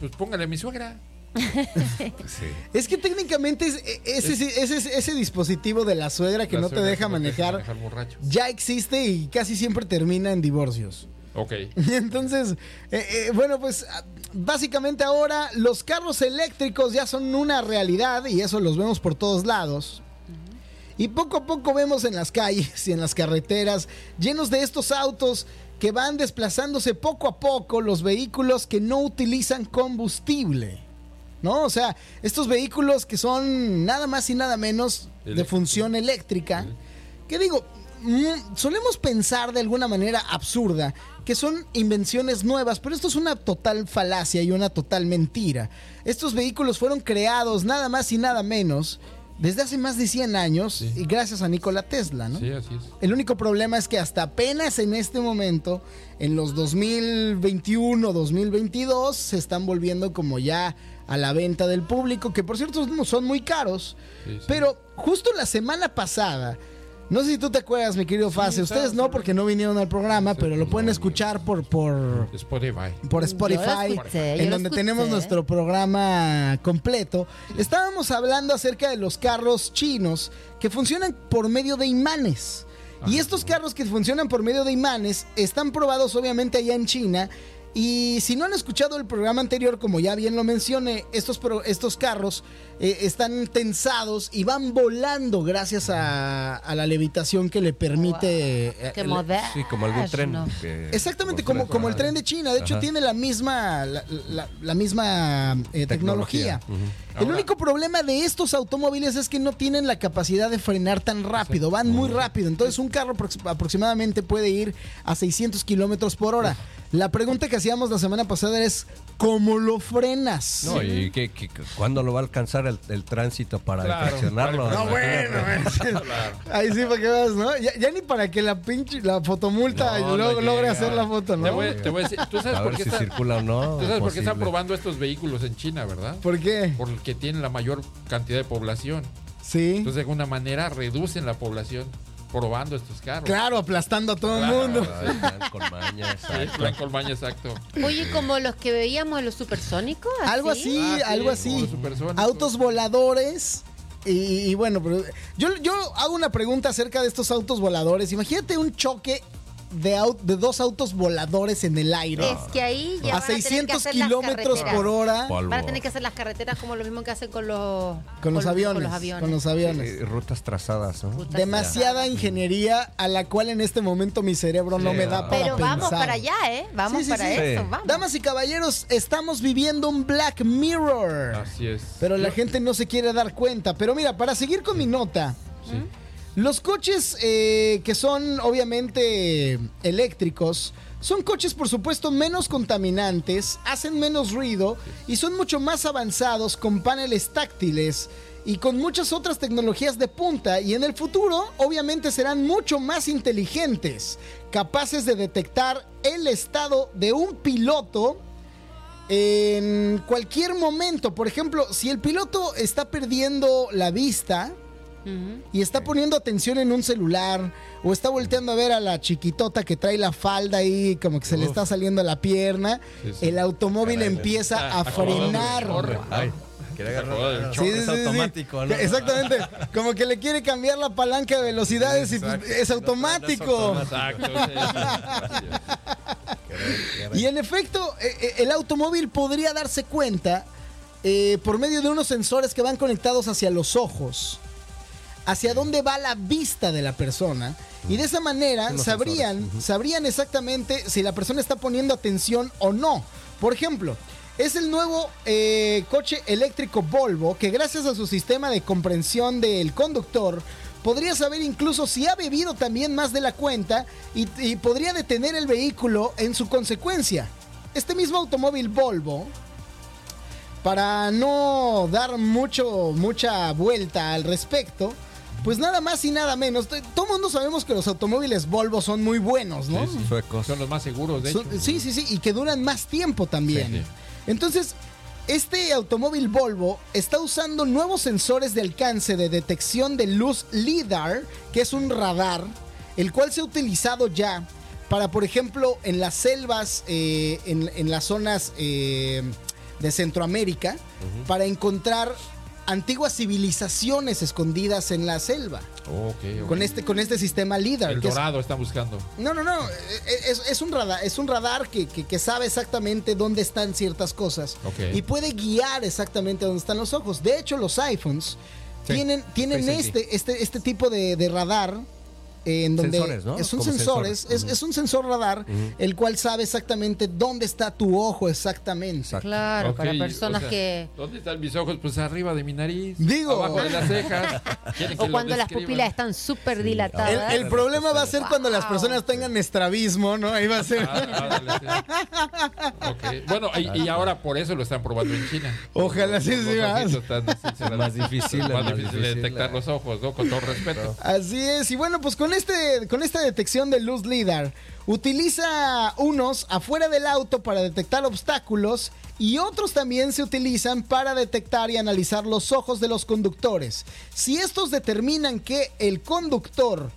pues póngale a mi suegra. Sí. Es que técnicamente es- e- ese, ese, ese dispositivo de la suegra que La no te deja manejar borracho. ya existe y casi siempre termina en divorcios. Ok. (laughs) Entonces, eh, eh, bueno, pues ah, básicamente ahora los carros eléctricos ya son una realidad y eso los vemos por todos lados. Y poco a poco vemos en las calles y en las carreteras llenos de estos autos que van desplazándose poco a poco los vehículos que no utilizan combustible. ¿No? O sea, estos vehículos que son nada más y nada menos de función eléctrica. Que digo, mm, solemos pensar de alguna manera absurda que son invenciones nuevas, pero esto es una total falacia y una total mentira. Estos vehículos fueron creados nada más y nada menos desde hace más de 100 años Sí. y gracias a Nikola Tesla, ¿no? Sí, así es. El único problema es que hasta apenas en este momento, en los 2021, 2022, se están volviendo como ya a la venta del público, que por cierto no son muy caros. Sí, sí. Pero justo la semana pasada, no sé si tú te acuerdas, mi querido Fase, ustedes no porque no vinieron al programa, Sí, pero lo pueden escuchar por, por, Spotify. por Spotify, escuché, en donde escuché. tenemos nuestro programa completo. Estábamos hablando acerca de los carros chinos que funcionan por medio de imanes. Y Ajá. estos carros que funcionan por medio de imanes están probados obviamente allá en China Y si no han escuchado el programa anterior, como ya bien lo mencioné, estos, estos carros eh, están tensados y van volando gracias a, a la levitación que le permite... eh, Qué el- moderno. Sí, como algún tren. que- Exactamente, como, como el tren de China. De hecho, Ajá. tiene la misma, la, la- la misma eh, tecnología. El Ahora- único problema de estos automóviles es que no tienen la capacidad de frenar tan rápido, van muy rápido. Entonces, un carro aprox- aproximadamente puede ir a 600 kilómetros por hora. La pregunta que hacíamos la semana pasada es: ¿cómo lo frenas? No, y que- ¿cuándo lo va a alcanzar el, el tránsito para Claro, infraccionarlo? No, bueno, (laughs) ahí sí para que veas, ¿no? Ya, ya ni para que la pinche, la fotomulta No, no lo- logre hacer la foto, Te ¿no? voy, te voy a decir, ¿tú sabes A por ver qué si está- circula o no. ¿Tú sabes por qué están probando estos vehículos en China, verdad? ¿Por qué? Porque tienen la mayor cantidad de población. Sí. Entonces, de alguna manera, reducen la población probando estos carros. Claro, aplastando a todo el mundo. (laughs) Con maña, exacto. maña. Oye, como los que veíamos en los supersónicos. Algo así, Ah, sí, algo así. supersónicos. Autos voladores. Y, y bueno, yo, yo hago una pregunta acerca de estos autos voladores. Imagínate un choque de, au- de dos autos voladores en el aire. Es que ahí ya a van a tener que 600 hacer las kilómetros por hora Polvo. Van a tener que hacer las carreteras como lo mismo que hacen con los, con los aviones. Con los aviones. Con los aviones. Eh, rutas trazadas, ¿no? Rutas Demasiada trazadas. ingeniería a la cual en este momento mi cerebro no Sí, me da para Pero vamos para allá, ¿eh? Vamos Sí, sí, para sí. eso, Sí. vamos. Damas y caballeros, estamos viviendo un Black Mirror. Así es. Pero la gente no se quiere dar cuenta. Pero mira, para seguir con mi nota, los coches eh, que son obviamente eléctricos son coches por supuesto menos contaminantes, hacen menos ruido y son mucho más avanzados con paneles táctiles y con muchas otras tecnologías de punta y en el futuro obviamente serán mucho más inteligentes, capaces de detectar el estado de un piloto en cualquier momento. Por ejemplo, si el piloto está perdiendo la vista Y está poniendo atención en un celular o está volteando a ver a la chiquitota que trae la falda ahí como que se le está saliendo la pierna, Sí, sí. el automóvil Caray, empieza Ah, a frenar. del agarrar. Sí, sí, es sí, sí. automático, ¿no? Exactamente. Como que le quiere cambiar la palanca de velocidades y pues, es automático. Y en efecto, eh, eh, el automóvil podría darse cuenta eh, por medio de unos sensores que van conectados hacia los ojos, hacia dónde va la vista de la persona. Y de esa manera sabrían, sensores, sabrían exactamente si la persona está poniendo atención o no. Por ejemplo, es el nuevo eh, coche eléctrico Volvo que gracias a su sistema de comprensión del conductor podría saber incluso si ha bebido también más de la cuenta y, y podría detener el vehículo en su consecuencia. Este mismo automóvil Volvo, para no dar mucho, mucha vuelta al respecto, pues nada más y nada menos. Todo el mundo sabemos que los automóviles Volvo son muy buenos, ¿no? Sí, sí. Suecos. Son los más seguros, de hecho. Son- sí, sí, sí, y que duran más tiempo también. Sí, sí. Entonces, este automóvil Volvo está usando nuevos sensores de alcance de detección de luz LIDAR, que es un radar, el cual se ha utilizado ya para, por ejemplo, en las selvas, eh, en, en las zonas eh, de Centroamérica, para encontrar antiguas civilizaciones escondidas en la selva. Con este, con este sistema LIDAR. El que es- dorado están buscando. no, no, no. Es, es un radar, es un radar que, que- que sabe exactamente dónde están ciertas cosas. Y puede guiar exactamente dónde están los ojos. De hecho, los iPhones Sí. tienen, tienen Sí, sí, sí. este, este, este tipo de, de radar. Eh, En donde Sensores, ¿no? son Como sensores, sensores. es, es un sensor radar el cual sabe exactamente dónde está tu ojo exactamente. Exacto. Claro, Ok, para personas o sea, que. ¿Dónde están mis ojos? Pues arriba de mi nariz. Digo. Abajo de las cejas. (laughs) ¿Quieren que O cuando las pupilas están súper dilatadas. el problema va a ser cuando las personas tengan estrabismo, ¿no? Ahí va a ser. Ah. Ok. Bueno, y, y ahora por eso lo están probando en China. Ojalá sí, Los sí, ojitos vas. están así, se Más difícil, Más más difícil de detectar los ojos, ¿no? Con todo respeto. Así es, y bueno, pues con este, con esta detección de luz LIDAR, utiliza unos afuera del auto para detectar obstáculos y otros también se utilizan para detectar y analizar los ojos de los conductores. Si estos determinan que el conductor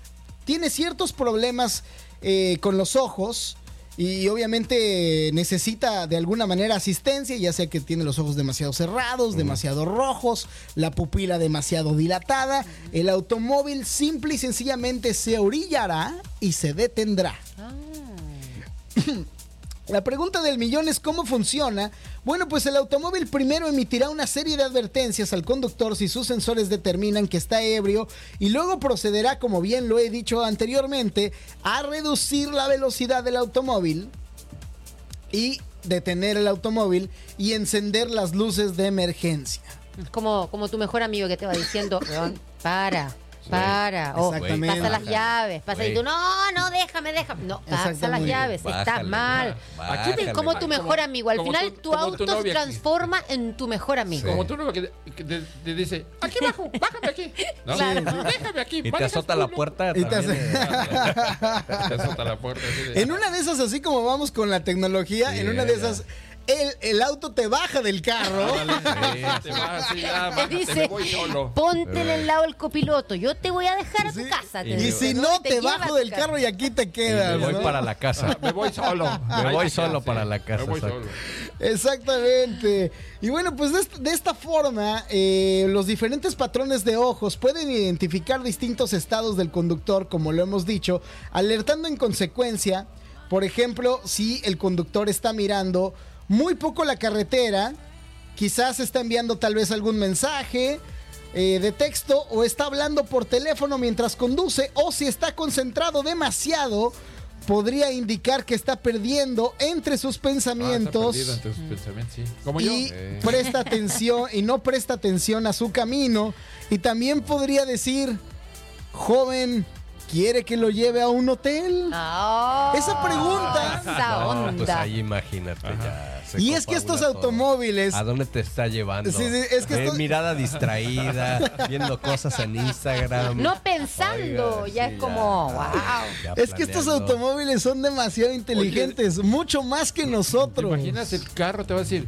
tiene ciertos problemas eh, con los ojos, y obviamente necesita de alguna manera asistencia, ya sea que tiene los ojos demasiado cerrados, demasiado rojos, la pupila demasiado dilatada, el automóvil simple y sencillamente se orillará y se detendrá. Ah. (clears throat) La pregunta del millón es cómo funciona. Bueno, pues el automóvil primero emitirá una serie de advertencias al conductor si sus sensores determinan que está ebrio y luego procederá, como bien lo he dicho anteriormente, a reducir la velocidad del automóvil y detener el automóvil y encender las luces de emergencia. Como, como tu mejor amigo que te va diciendo, (laughs) "Weón, para, para. O Exactamente. pasa las llaves. Pasa y tú, no, no, déjame, déjame. No, pasa las llaves. Estás mal. bájale, Aquí te- como tu mejor Como- amigo. Al final tu- tu, tu auto se novia que- transforma en tu mejor amigo. Como tú no que, que te, te dice, aquí bajo, (laughs) bájame aquí. ¿No? Claro. Déjame aquí. Y te azota tú, la puerta. Y te eh. (laughs) Te azota la puerta. En una de esas, así como vamos con la tecnología, en una de esas, el, el auto te baja del carro. Ándale, te sí, ya, (laughs) me dice, voy solo. ponte en el lado del copiloto. Yo te voy a dejar a tu Sí. casa. te Y digo. si No te lleva a bajo tu del casa. carro y aquí te quedas. me voy ¿no? para la casa. (laughs) Me voy solo. Me voy solo para la casa, Me voy exacto. solo. Exactamente. Y bueno, pues de, est- de esta forma, eh, los diferentes patrones de ojos pueden identificar distintos estados del conductor, como lo hemos dicho, alertando en consecuencia, por ejemplo, si el conductor está mirando muy poco la carretera, quizás está enviando tal vez algún mensaje. eh, de texto o está hablando por teléfono mientras conduce o si está concentrado demasiado podría indicar que está perdiendo entre sus Ah, está pensamientos perdido entre sus pensamientos, sí. Como yo. y Eh. presta atención y no presta atención a su camino y también podría decir joven quiere que lo lleve a un hotel Ah, Esa pregunta. Esa No, pues ahí imagínate ya. Se y es que estos todo. automóviles ¿A dónde te está llevando? Sí, sí, es que Eh, esto- mirada distraída, (laughs) viendo cosas en Instagram. No pensando, Oiga, ya sí, es como, wow. ya es que estos automóviles son demasiado inteligentes mucho más que ¿Te nosotros imaginas el carro? Te va a decir,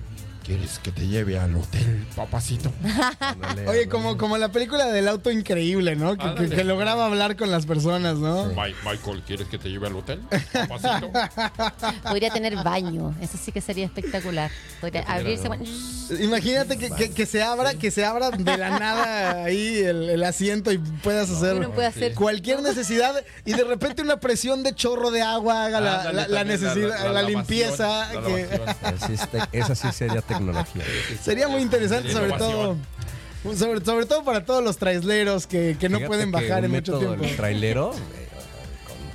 ¿quieres que te lleve al hotel, (laughs) papacito? Ándale, Oye, ándale. como, como la película del auto increíble, ¿no? Que, que- Ándale. que lograba hablar con las personas, ¿no? Mi- Michael, ¿quieres que te lleve al hotel, papacito? (laughs) Podría tener baño, eso sí que sería espectacular. Podría abrirse. Imagínate que, que- que se abra, que se abra de la nada ahí el, el asiento y puedas hacer Uno puede hacer cualquier necesidad y de repente una presión de chorro de agua haga la, la- necesidad, la, limpieza. que esa sí sería tecnología. (laughs) sería muy interesante, Sería sobre todo. Sobre, sobre todo para todos los traileros que, que no Fíjate pueden que bajar un en mucho método, tiempo. El trailero, (laughs) eh,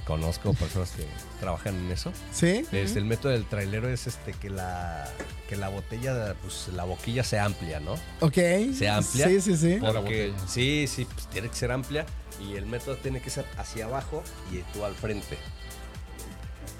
con- conozco personas que trabajan en eso. ¿Sí? Es, el método del trailero es este que la que la botella, pues la boquilla se amplia, ¿no? Ok. Se amplia. Sí, sí, sí. La Porque sí, sí, pues tiene que ser amplia y el método tiene que ser hacia abajo y tú al frente.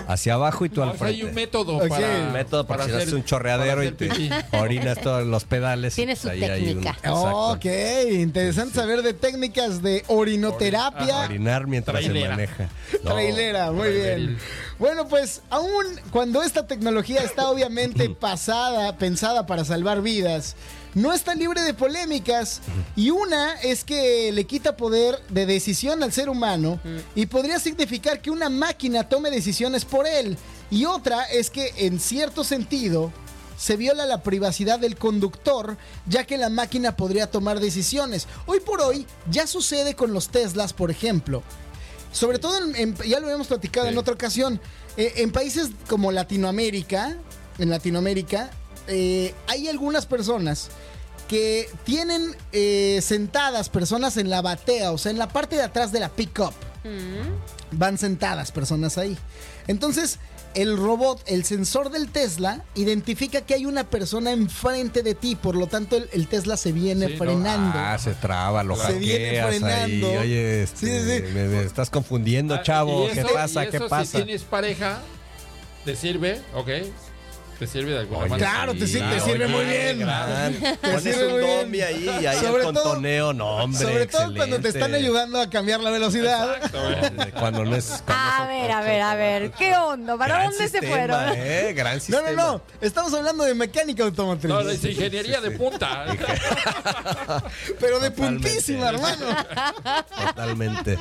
Hacia abajo y tú O al sea, frente. hay un método Ok. para. Un método para, si hacer- haces un chorreadero para y te pipí. orinas todos los pedales. Tiene pues, su un- técnica. exacto. Ok, interesante saber de técnicas de orinoterapia. Orinar mientras Trailera. se maneja. (laughs) No, Trailera, muy bien. Bueno, pues aún cuando esta tecnología está obviamente (clears throat) pasada, pensada para salvar vidas, no está libre de polémicas. Y una es que le quita poder de decisión al ser humano y podría significar que una máquina tome decisiones por él. Y otra es que en cierto sentido se viola la privacidad del conductor, ya que la máquina podría tomar decisiones. Hoy por hoy ya sucede con los Teslas, por ejemplo. Sobre todo, en, en- ya lo habíamos platicado Sí. en otra ocasión, eh, en países como Latinoamérica, en Latinoamérica, eh, hay algunas personas que tienen eh, sentadas personas en la batea, o sea, en la parte de atrás de la pickup. Van sentadas personas ahí. Entonces, el robot, el sensor del Tesla, identifica que hay una persona enfrente de ti, por lo tanto, el, el Tesla se viene Sí, ¿no? frenando. Ah, se traba, lo Se viene hackeas ahí. frenando. Oye, este, Sí, sí, sí. Me, me estás confundiendo, Ah, chavo. ¿Qué eso- pasa? y ¿Qué pasa? Si tienes pareja, te sirve, ¿ok? Te sirve de alguna Oye, manera. Claro, te sir- te sirve oye, muy bien. claro. Pones sirve un muy bien. ahí y ahí Sobre el todo- contoneo, no, hombre. Sobre todo cuando te están ayudando a cambiar la velocidad. Exacto, güey. Cuando no es. cuando A son- ver, a ver, a ver. ¿Qué onda? ¿Para Gran dónde se fueron? Eh, gran No, sistema. no, no. Estamos hablando de mecánica automotriz. No, es ingeniería de punta. (laughs) pero de Totalmente. puntísima, hermano. Totalmente.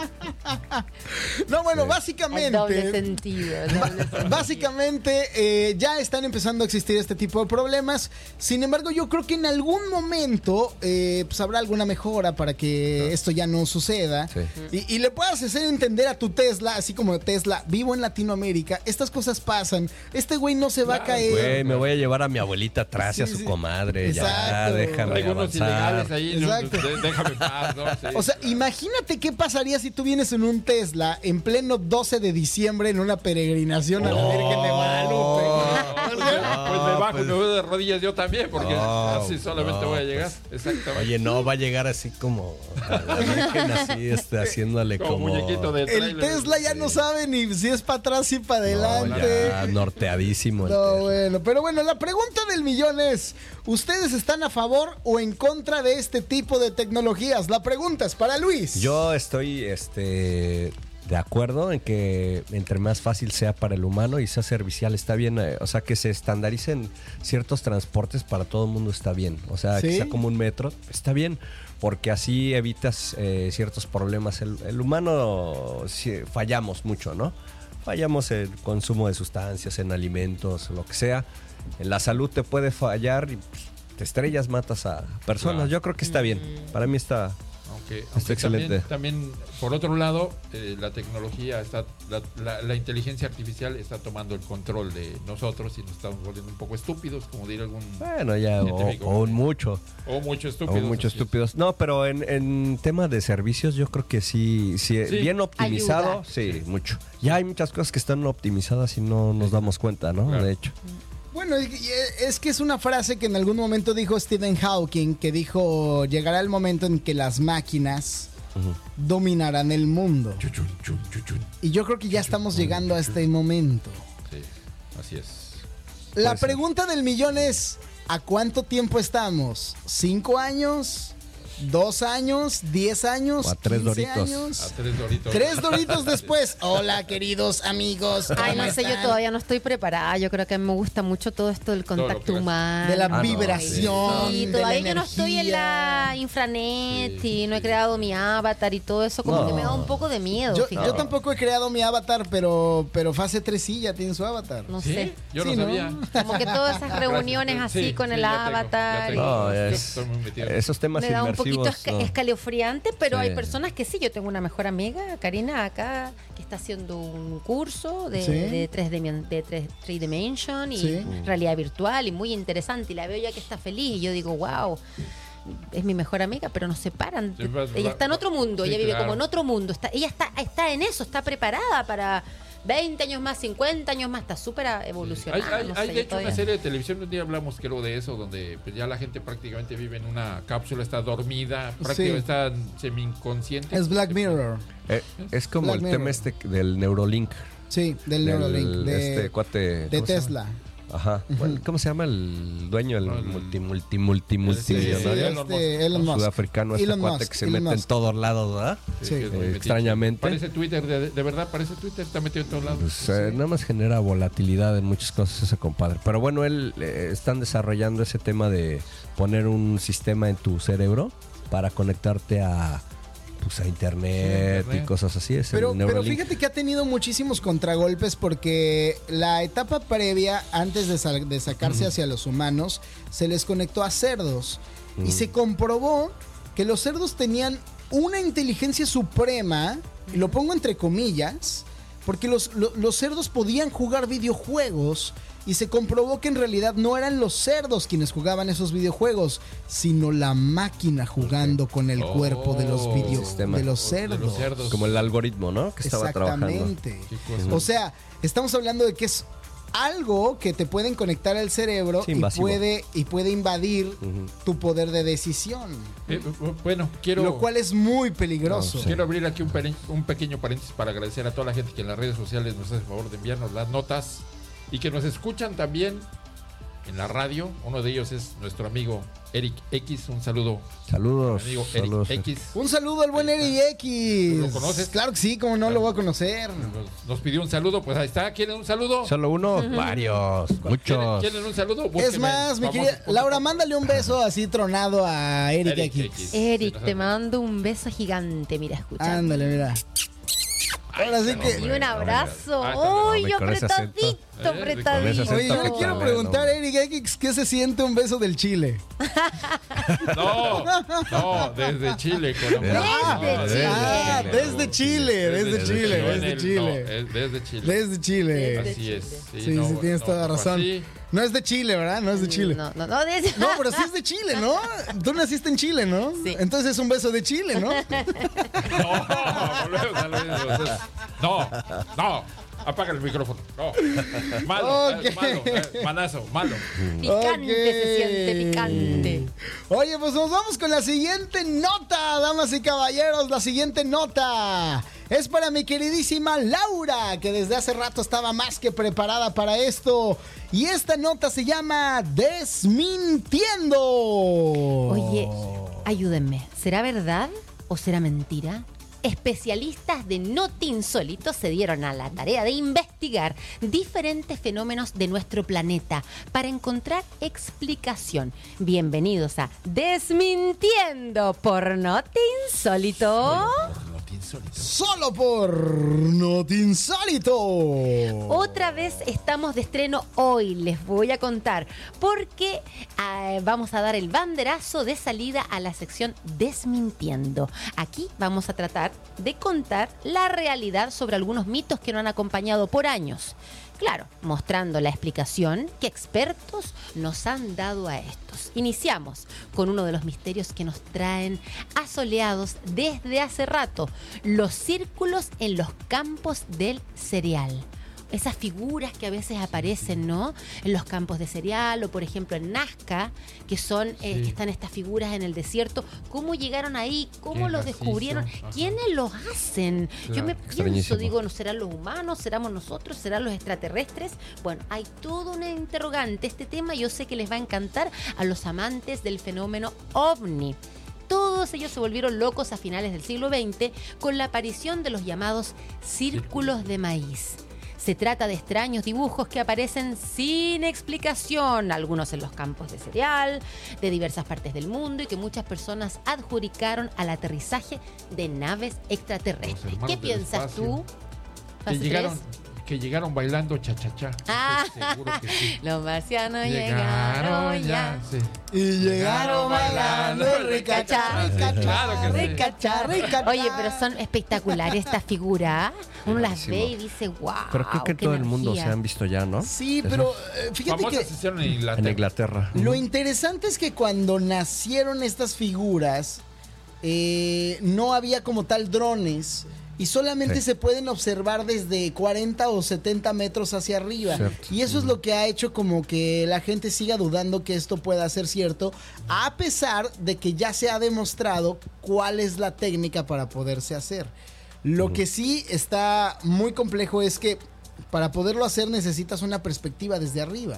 No, bueno, El doble básicamente. sentido. el doble sentido. Básicamente, eh, ya están empezando empezando a existir este tipo de problemas. Sin embargo, yo creo que en algún momento eh, pues habrá alguna mejora para que esto ya no suceda. Sí. Y, y le puedas hacer entender a tu Tesla, así como Tesla, vivo en Latinoamérica, estas cosas pasan. Este güey no se va a caer. Güey, me voy a llevar a mi abuelita atrás y a su sí. comadre. Ya, Exacto. déjame ilegales ahí. Exacto. de- déjame paz, ¿no? Sí. O sea, imagínate qué pasaría si tú vienes en un Tesla en pleno 12 de diciembre en una peregrinación a la Virgen de Guadalupe. Pues, me- pues me voy de rodillas yo también, porque No, así solamente no, voy a llegar. pues, Exactamente. Oye, no, va a llegar así como así, este, haciéndole como, como... muñequito de El. Tesla ya no sabe ni si es para atrás y para No, adelante. ya, norteadísimo. el No, Tesla. bueno, pero bueno, la pregunta del millón es, ¿ustedes están a favor o en contra de este tipo de tecnologías? La pregunta es para Luis. Yo estoy este, de acuerdo en que entre más fácil sea para el humano y sea servicial, está bien. eh, o sea, que se estandaricen ciertos transportes para todo el mundo está bien. O sea, ¿Sí? que sea como un metro, está bien. Porque así evitas eh, ciertos problemas. El, el humano fallamos mucho, ¿no? Fallamos en consumo de sustancias, en alimentos, lo que sea. En la salud te puede fallar y pues, te estrellas, matas a personas. Yo creo que está bien. Para mí está, Aunque, Está aunque excelente. También, también, por otro lado, eh, la tecnología está, la, la- la inteligencia artificial está tomando el control de nosotros y nos estamos volviendo un poco estúpidos, como diría algún. Bueno, ya, o, Científico. o mucho. O mucho O estúpidos. mucho así es. estúpidos. No, pero en, en tema de servicios, yo creo que sí, sí, Sí. bien optimizado, sí, mucho. Ya hay muchas cosas que están optimizadas y no nos damos cuenta, ¿no? Claro. De hecho. Bueno, es que es una frase que en algún momento dijo Stephen Hawking, que dijo, llegará el momento en que las máquinas dominarán el mundo. Chuchun, chun, chuchun. Y yo creo que ya estamos llegando a este momento. Sí, así es. La pregunta del millón es, ¿a cuánto tiempo estamos? ¿Cinco años? ¿Dos años? ¿Diez años? O a tres 15 Doritos. años? A tres doritos. Tres doritos después. Hola, queridos amigos. Ay, ¿cómo no sé, yo todavía no estoy preparada. Yo creo que a mí me gusta mucho todo esto del contacto humano. De la Ah, no, vibración. Sí, de todavía la yo no estoy en la infranet Sí, y no he sí. creado mi avatar y todo eso, como No. que me da un poco de miedo. Yo, tampoco he creado mi avatar, pero, pero fase 3 sí ya tiene su avatar. No ¿Sí? sé. Yo Sí, no ¿no? sabía. Como que todas esas (laughs) reuniones Gracias. así Sí, con sí, el ya tengo, ya avatar. tengo. y- es, estoy muy metido. esos temas me da un poquito esca- escalofriante, pero Sí. hay personas que sí. Yo tengo una mejor amiga, Karina, acá, que está haciendo un curso de, Sí. de, tres, dimen- de tres, three dimension y Sí. realidad virtual y muy interesante. Y la veo ya que está feliz y yo digo, wow. Es mi mejor amiga, pero nos separan. Sí, vas- ella está en otro mundo, sí, ella vive claro. como en otro mundo. Está, ella está, está en eso, está preparada para 20 años más, 50 años más, está súper Hay, evolucionada. hay- no hay sé, de hecho todavía- una serie de televisión, un día hablamos creo de eso, donde pues, ya la gente prácticamente vive en una cápsula, está dormida, prácticamente está semi-inconsciente. Es Black Mirror. Eh, es como Black el Mirror. tema este del Neurolink. Sí, del del- Neuralink. De, este cuate. de. Tesla. Ajá. Bueno, ¿Cómo se llama el dueño, el multi, multi, multi, Sí, multimillonario? Elon este, Elon Musk. Sudafricano, este Elon cuate Musk, que se Elon mete en todos lados, ¿verdad? Sí. Eh, extrañamente. Parece Twitter, de, de verdad, parece Twitter, está metido en todos lados. Pues eh, nada más genera volatilidad en muchas cosas ese compadre. Pero bueno, él eh, están desarrollando ese tema de poner un sistema en tu cerebro para conectarte a pues a internet, Sí, internet. y cosas así. Es Pero, pero fíjate que ha tenido muchísimos contragolpes porque la etapa previa, antes de, sal- de sacarse hacia los humanos, se les conectó a cerdos. Y se comprobó que los cerdos tenían una inteligencia suprema, y lo pongo entre comillas, porque los, lo- los cerdos podían jugar videojuegos. Y se comprobó que en realidad no eran los cerdos quienes jugaban esos videojuegos, sino la máquina jugando con el Oh, cuerpo de los video, sistema. de los De los cerdos. Como el algoritmo, ¿no? Que estaba trabajando. Exactamente. Cosa. O sea, estamos hablando de que es algo que te pueden conectar al cerebro Sí, y invasivo. puede, y puede invadir tu poder de decisión. Eh, eh, bueno, quiero, Lo cual es muy peligroso. No, sí. quiero abrir aquí un, un pequeño paréntesis para agradecer a toda la gente que en las redes sociales nos hace el favor de enviarnos las notas y que nos escuchan también en la radio. Uno de ellos es nuestro amigo Eric X. Un saludo, Saludos. amigo saludos. Eric X. Un saludo al buen Eri X. ¿Lo conoces? Claro que sí, como no lo voy a conocer. Nos, nos pidió un saludo, pues ahí está. ¿Quieren un saludo? Solo uno, varios, ¿Quieren, muchos. quieren un saludo? Es más, mi querida Laura, mándale un beso así tronado a Eric, Eric X. X. Eric, Sí, te mando un beso gigante, mira, escucha. Ándale, mira. Ahora sí no, que. Y un abrazo. Ah. ¡Uy, apretadito! apretadito. Oye, yo le quiero preguntar a Eric X qué se siente un beso del chile. (laughs) No, no, desde (laughs) Chile, Colombia. Desde No, Chile. Ah, desde Chile, desde Chile, desde Chile. desde Chile. Desde Chile. Desde Así es. Sí, sí, tienes toda la razón. No es de Chile, ¿verdad? No es de Chile. No, no, no. desde- No, pero sí es de Chile, ¿no? Tú naciste en Chile, ¿no? Sí. Entonces es un beso de Chile, ¿no? (laughs) No, No, no. Apaga el micrófono. No. Malo, eh, malo, eh, malazo, malo. Picante se siente, picante. Oye, pues nos vamos con la siguiente nota, damas y caballeros. La siguiente nota es para mi queridísima Laura, que desde hace rato estaba más que preparada para esto. Y esta nota se llama Desmintiendo. Oye, ayúdenme. ¿Será verdad o será mentira? Especialistas de Noti Insólito se dieron a la tarea de investigar diferentes fenómenos de nuestro planeta para encontrar explicación. Bienvenidos a Desmintiendo por Noti Insólito. Solo por Not Insólito. Otra vez estamos de estreno hoy, les voy a contar, porque ah, vamos a dar el banderazo de salida a la sección Desmintiendo. Aquí vamos a tratar de contar la realidad sobre algunos mitos que nos han acompañado por años. Claro, mostrando la explicación que expertos nos han dado a estos. Iniciamos con uno de los misterios que nos traen asoleados desde hace rato, los círculos en los campos del cereal. Esas figuras que a veces aparecen, ¿no? En los campos de cereal o, por ejemplo, en Nazca, que son, eh, Sí. que están estas figuras en el desierto. ¿Cómo llegaron ahí? ¿Cómo los descubrieron? ajá. ¿Quiénes los hacen? Yo me pienso, digo, ¿no serán los humanos? ¿Seremos nosotros? ¿Serán los extraterrestres? Bueno, hay todo un interrogante. Este tema yo sé que les va a encantar a los amantes del fenómeno ovni. Todos ellos se volvieron locos a finales del siglo XX con la aparición de los llamados círculos de maíz. Se trata de extraños dibujos que aparecen sin explicación, algunos en los campos de cereal, de diversas partes del mundo y que muchas personas adjudicaron al aterrizaje de naves extraterrestres. ¿Qué piensas espacio. tú? Que llegaron. Que llegaron bailando cha-cha-cha. Ah. Estoy seguro que sí. (laughs) Los marcianos llegaron ya. sí. Y llegaron bailando sí. ricacha, ricacha. Oye, pero son espectaculares estas figuras. Uno las ve y dice, wow. Pero creo que todo el mundo se energía". han visto ya, ¿no? Sí, Eso. pero eh, fíjate Famosas que se hicieron en En Inglaterra. Inglaterra. lo interesante es que cuando nacieron estas figuras, eh, no había como tal drones. Y solamente Sí. se pueden observar desde 40 o 70 metros hacia arriba. Cierto. Y eso es lo que ha hecho como que la gente siga dudando que esto pueda ser cierto, a pesar de que ya se ha demostrado cuál es la técnica para poderse hacer. Lo que sí está muy complejo es que para poderlo hacer necesitas una perspectiva desde arriba.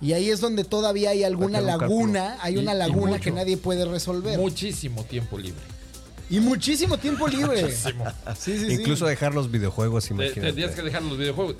Y ahí es donde todavía hay alguna laguna, hay una laguna mucho. que nadie puede resolver. Muchísimo tiempo libre. Y muchísimo tiempo libre. Muchísimo. Sí, sí, sí. Incluso dejar los videojuegos, Te- imagínate. Tendrías que dejar los videojuegos.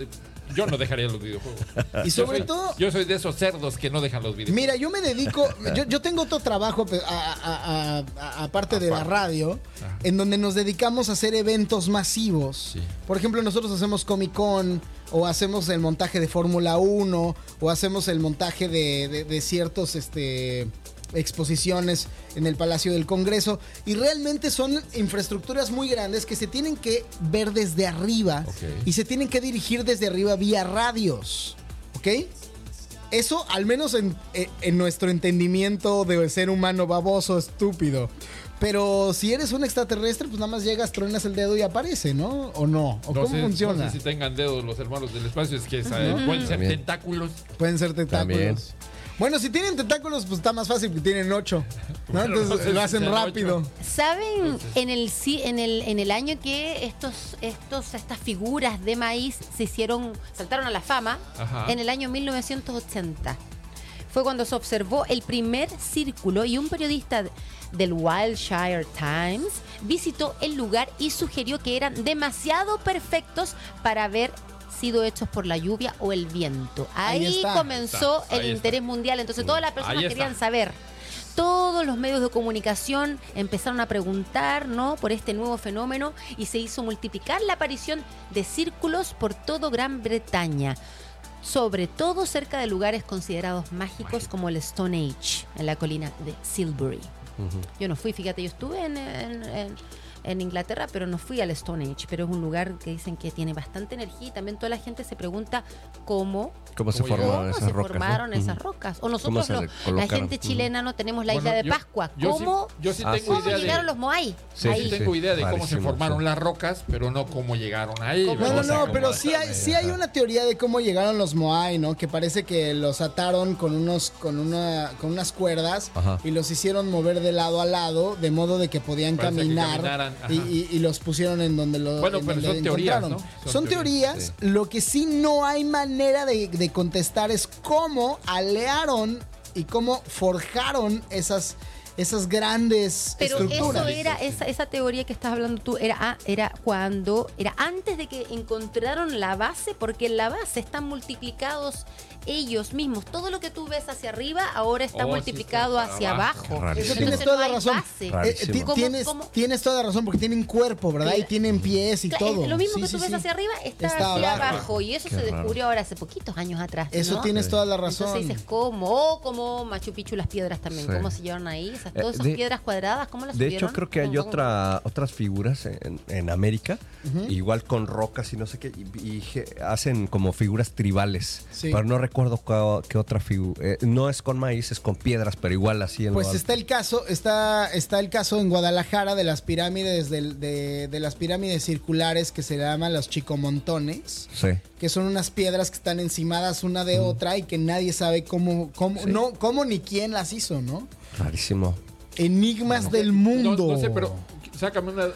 Yo no dejaría los videojuegos. Y sobre Yo soy- todo- Yo soy de esos cerdos que no dejan los videojuegos. Mira, yo me dedico, yo, yo tengo otro trabajo pe- a- a- a- a- aparte de la radio, Ajá. en donde nos dedicamos a hacer eventos masivos. Sí. Por ejemplo, nosotros hacemos Comic Con, o hacemos el montaje de Fórmula 1, o hacemos el montaje de, de- de ciertos este, exposiciones en el Palacio del Congreso. Y realmente son infraestructuras muy grandes que se tienen que ver desde arriba y se tienen que dirigir desde arriba vía radios. ¿Ok? Eso, al menos en, en- en nuestro entendimiento de ser humano baboso, estúpido. Pero si eres un extraterrestre, pues nada más llegas, truenas el dedo y aparece, ¿no? ¿O no? ¿O No cómo sé- funciona? No sé si tengan dedos los hermanos del espacio, es que ¿sabes? pueden ser También. tentáculos. Pueden ser tentáculos. También. Bueno, si tienen tentáculos, pues está más fácil que tienen ocho. ¿no? Entonces sé lo hacen rápido. ocho. ¿Saben en el, en el en el año que estos estos estas figuras de maíz se hicieron saltaron a la fama Ajá. en el año 1980? Fue cuando se observó el primer círculo y un periodista del Wiltshire Times visitó el lugar y sugirió que eran demasiado perfectos para haber sido hechos por la lluvia o el viento. Ahí Ahí, está. comenzó Está, ahí el está. interés mundial. Entonces todas las personas querían saber. Todos los medios de comunicación empezaron a preguntar ¿no? por este nuevo fenómeno y se hizo multiplicar la aparición de círculos por todo Gran Bretaña. sobre todo cerca de lugares considerados mágicos como el Stone Age, en la colina de Silbury. Yo no fui, fíjate, yo estuve en, en- en- en Inglaterra, pero no fui al Stone Age, pero es un lugar que dicen que tiene bastante energía y también toda la gente se pregunta cómo, ¿Cómo se ¿Cómo formaron cómo esas se rocas? formaron no? esas Ujú. rocas. O ¿Cómo nosotros, la gente chilena, no tenemos la Bueno, isla de yo- Pascua. yo sí- ¿Cómo, yo sí Ah, tengo sí, cómo idea sí. llegaron de. los Moai? Sí, Ahí. Sí sí, tengo idea de cómo se formaron sí. las rocas, pero no cómo llegaron ahí. No, no, no, pero sí hay, sí hay una teoría de cómo llegaron los Moai, ¿no? Que parece que los ataron con unos, con una, con unas cuerdas Ajá. y los hicieron mover de lado a lado, de modo de que podían Parece caminar y, y- y los pusieron en donde los Bueno, pero son teorías, ¿no? Son, Son teorías. teorías, Lo que sí no hay manera de, de contestar es cómo alearon y cómo forjaron esas, esas grandes Pero estructuras. eso era, esa, esa teoría que estás hablando tú, era, ah, era cuando, era antes de que encontraron la base, porque en la base están multiplicados ellos mismos. Todo lo que tú ves hacia arriba ahora está Oh, sí, multiplicado está hacia abajo. Eso tienes no toda la razón. base. Eh, Rarísimo. ti- ¿Cómo- tienes, cómo? tienes toda la razón porque tienen cuerpo, ¿verdad? Y tienen pies y Claro, todo. lo mismo Sí, que sí, tú ves sí. hacia arriba está, Está hacia abajo. abajo. Y eso Qué se raro. descubrió ahora hace poquitos años atrás. Eso ¿no? tienes toda la razón. Entonces dices, ¿cómo? O como Machu Picchu, las piedras también. Sí. ¿Cómo se llevaron ahí? Esas, Eh, todas esas de- piedras cuadradas, ¿cómo las De subieron? hecho, creo que hay otra, otras figuras en, en América, igual con rocas y no sé qué, y, y hacen como figuras tribales. Sí. Pero no recuerdo qué otra figura. no es con maíz, es con piedras, pero igual así en Pues está el caso, está, está el caso en Guadalajara de las pirámides del- de, de las pirámides circulares que se llaman los chicomontones, Sí. que son unas piedras que están encimadas una de otra y que nadie sabe cómo, cómo, no, cómo ni quién las hizo, ¿no? Rarísimo. Enigmas del No, mundo. no sé, pero sácame una,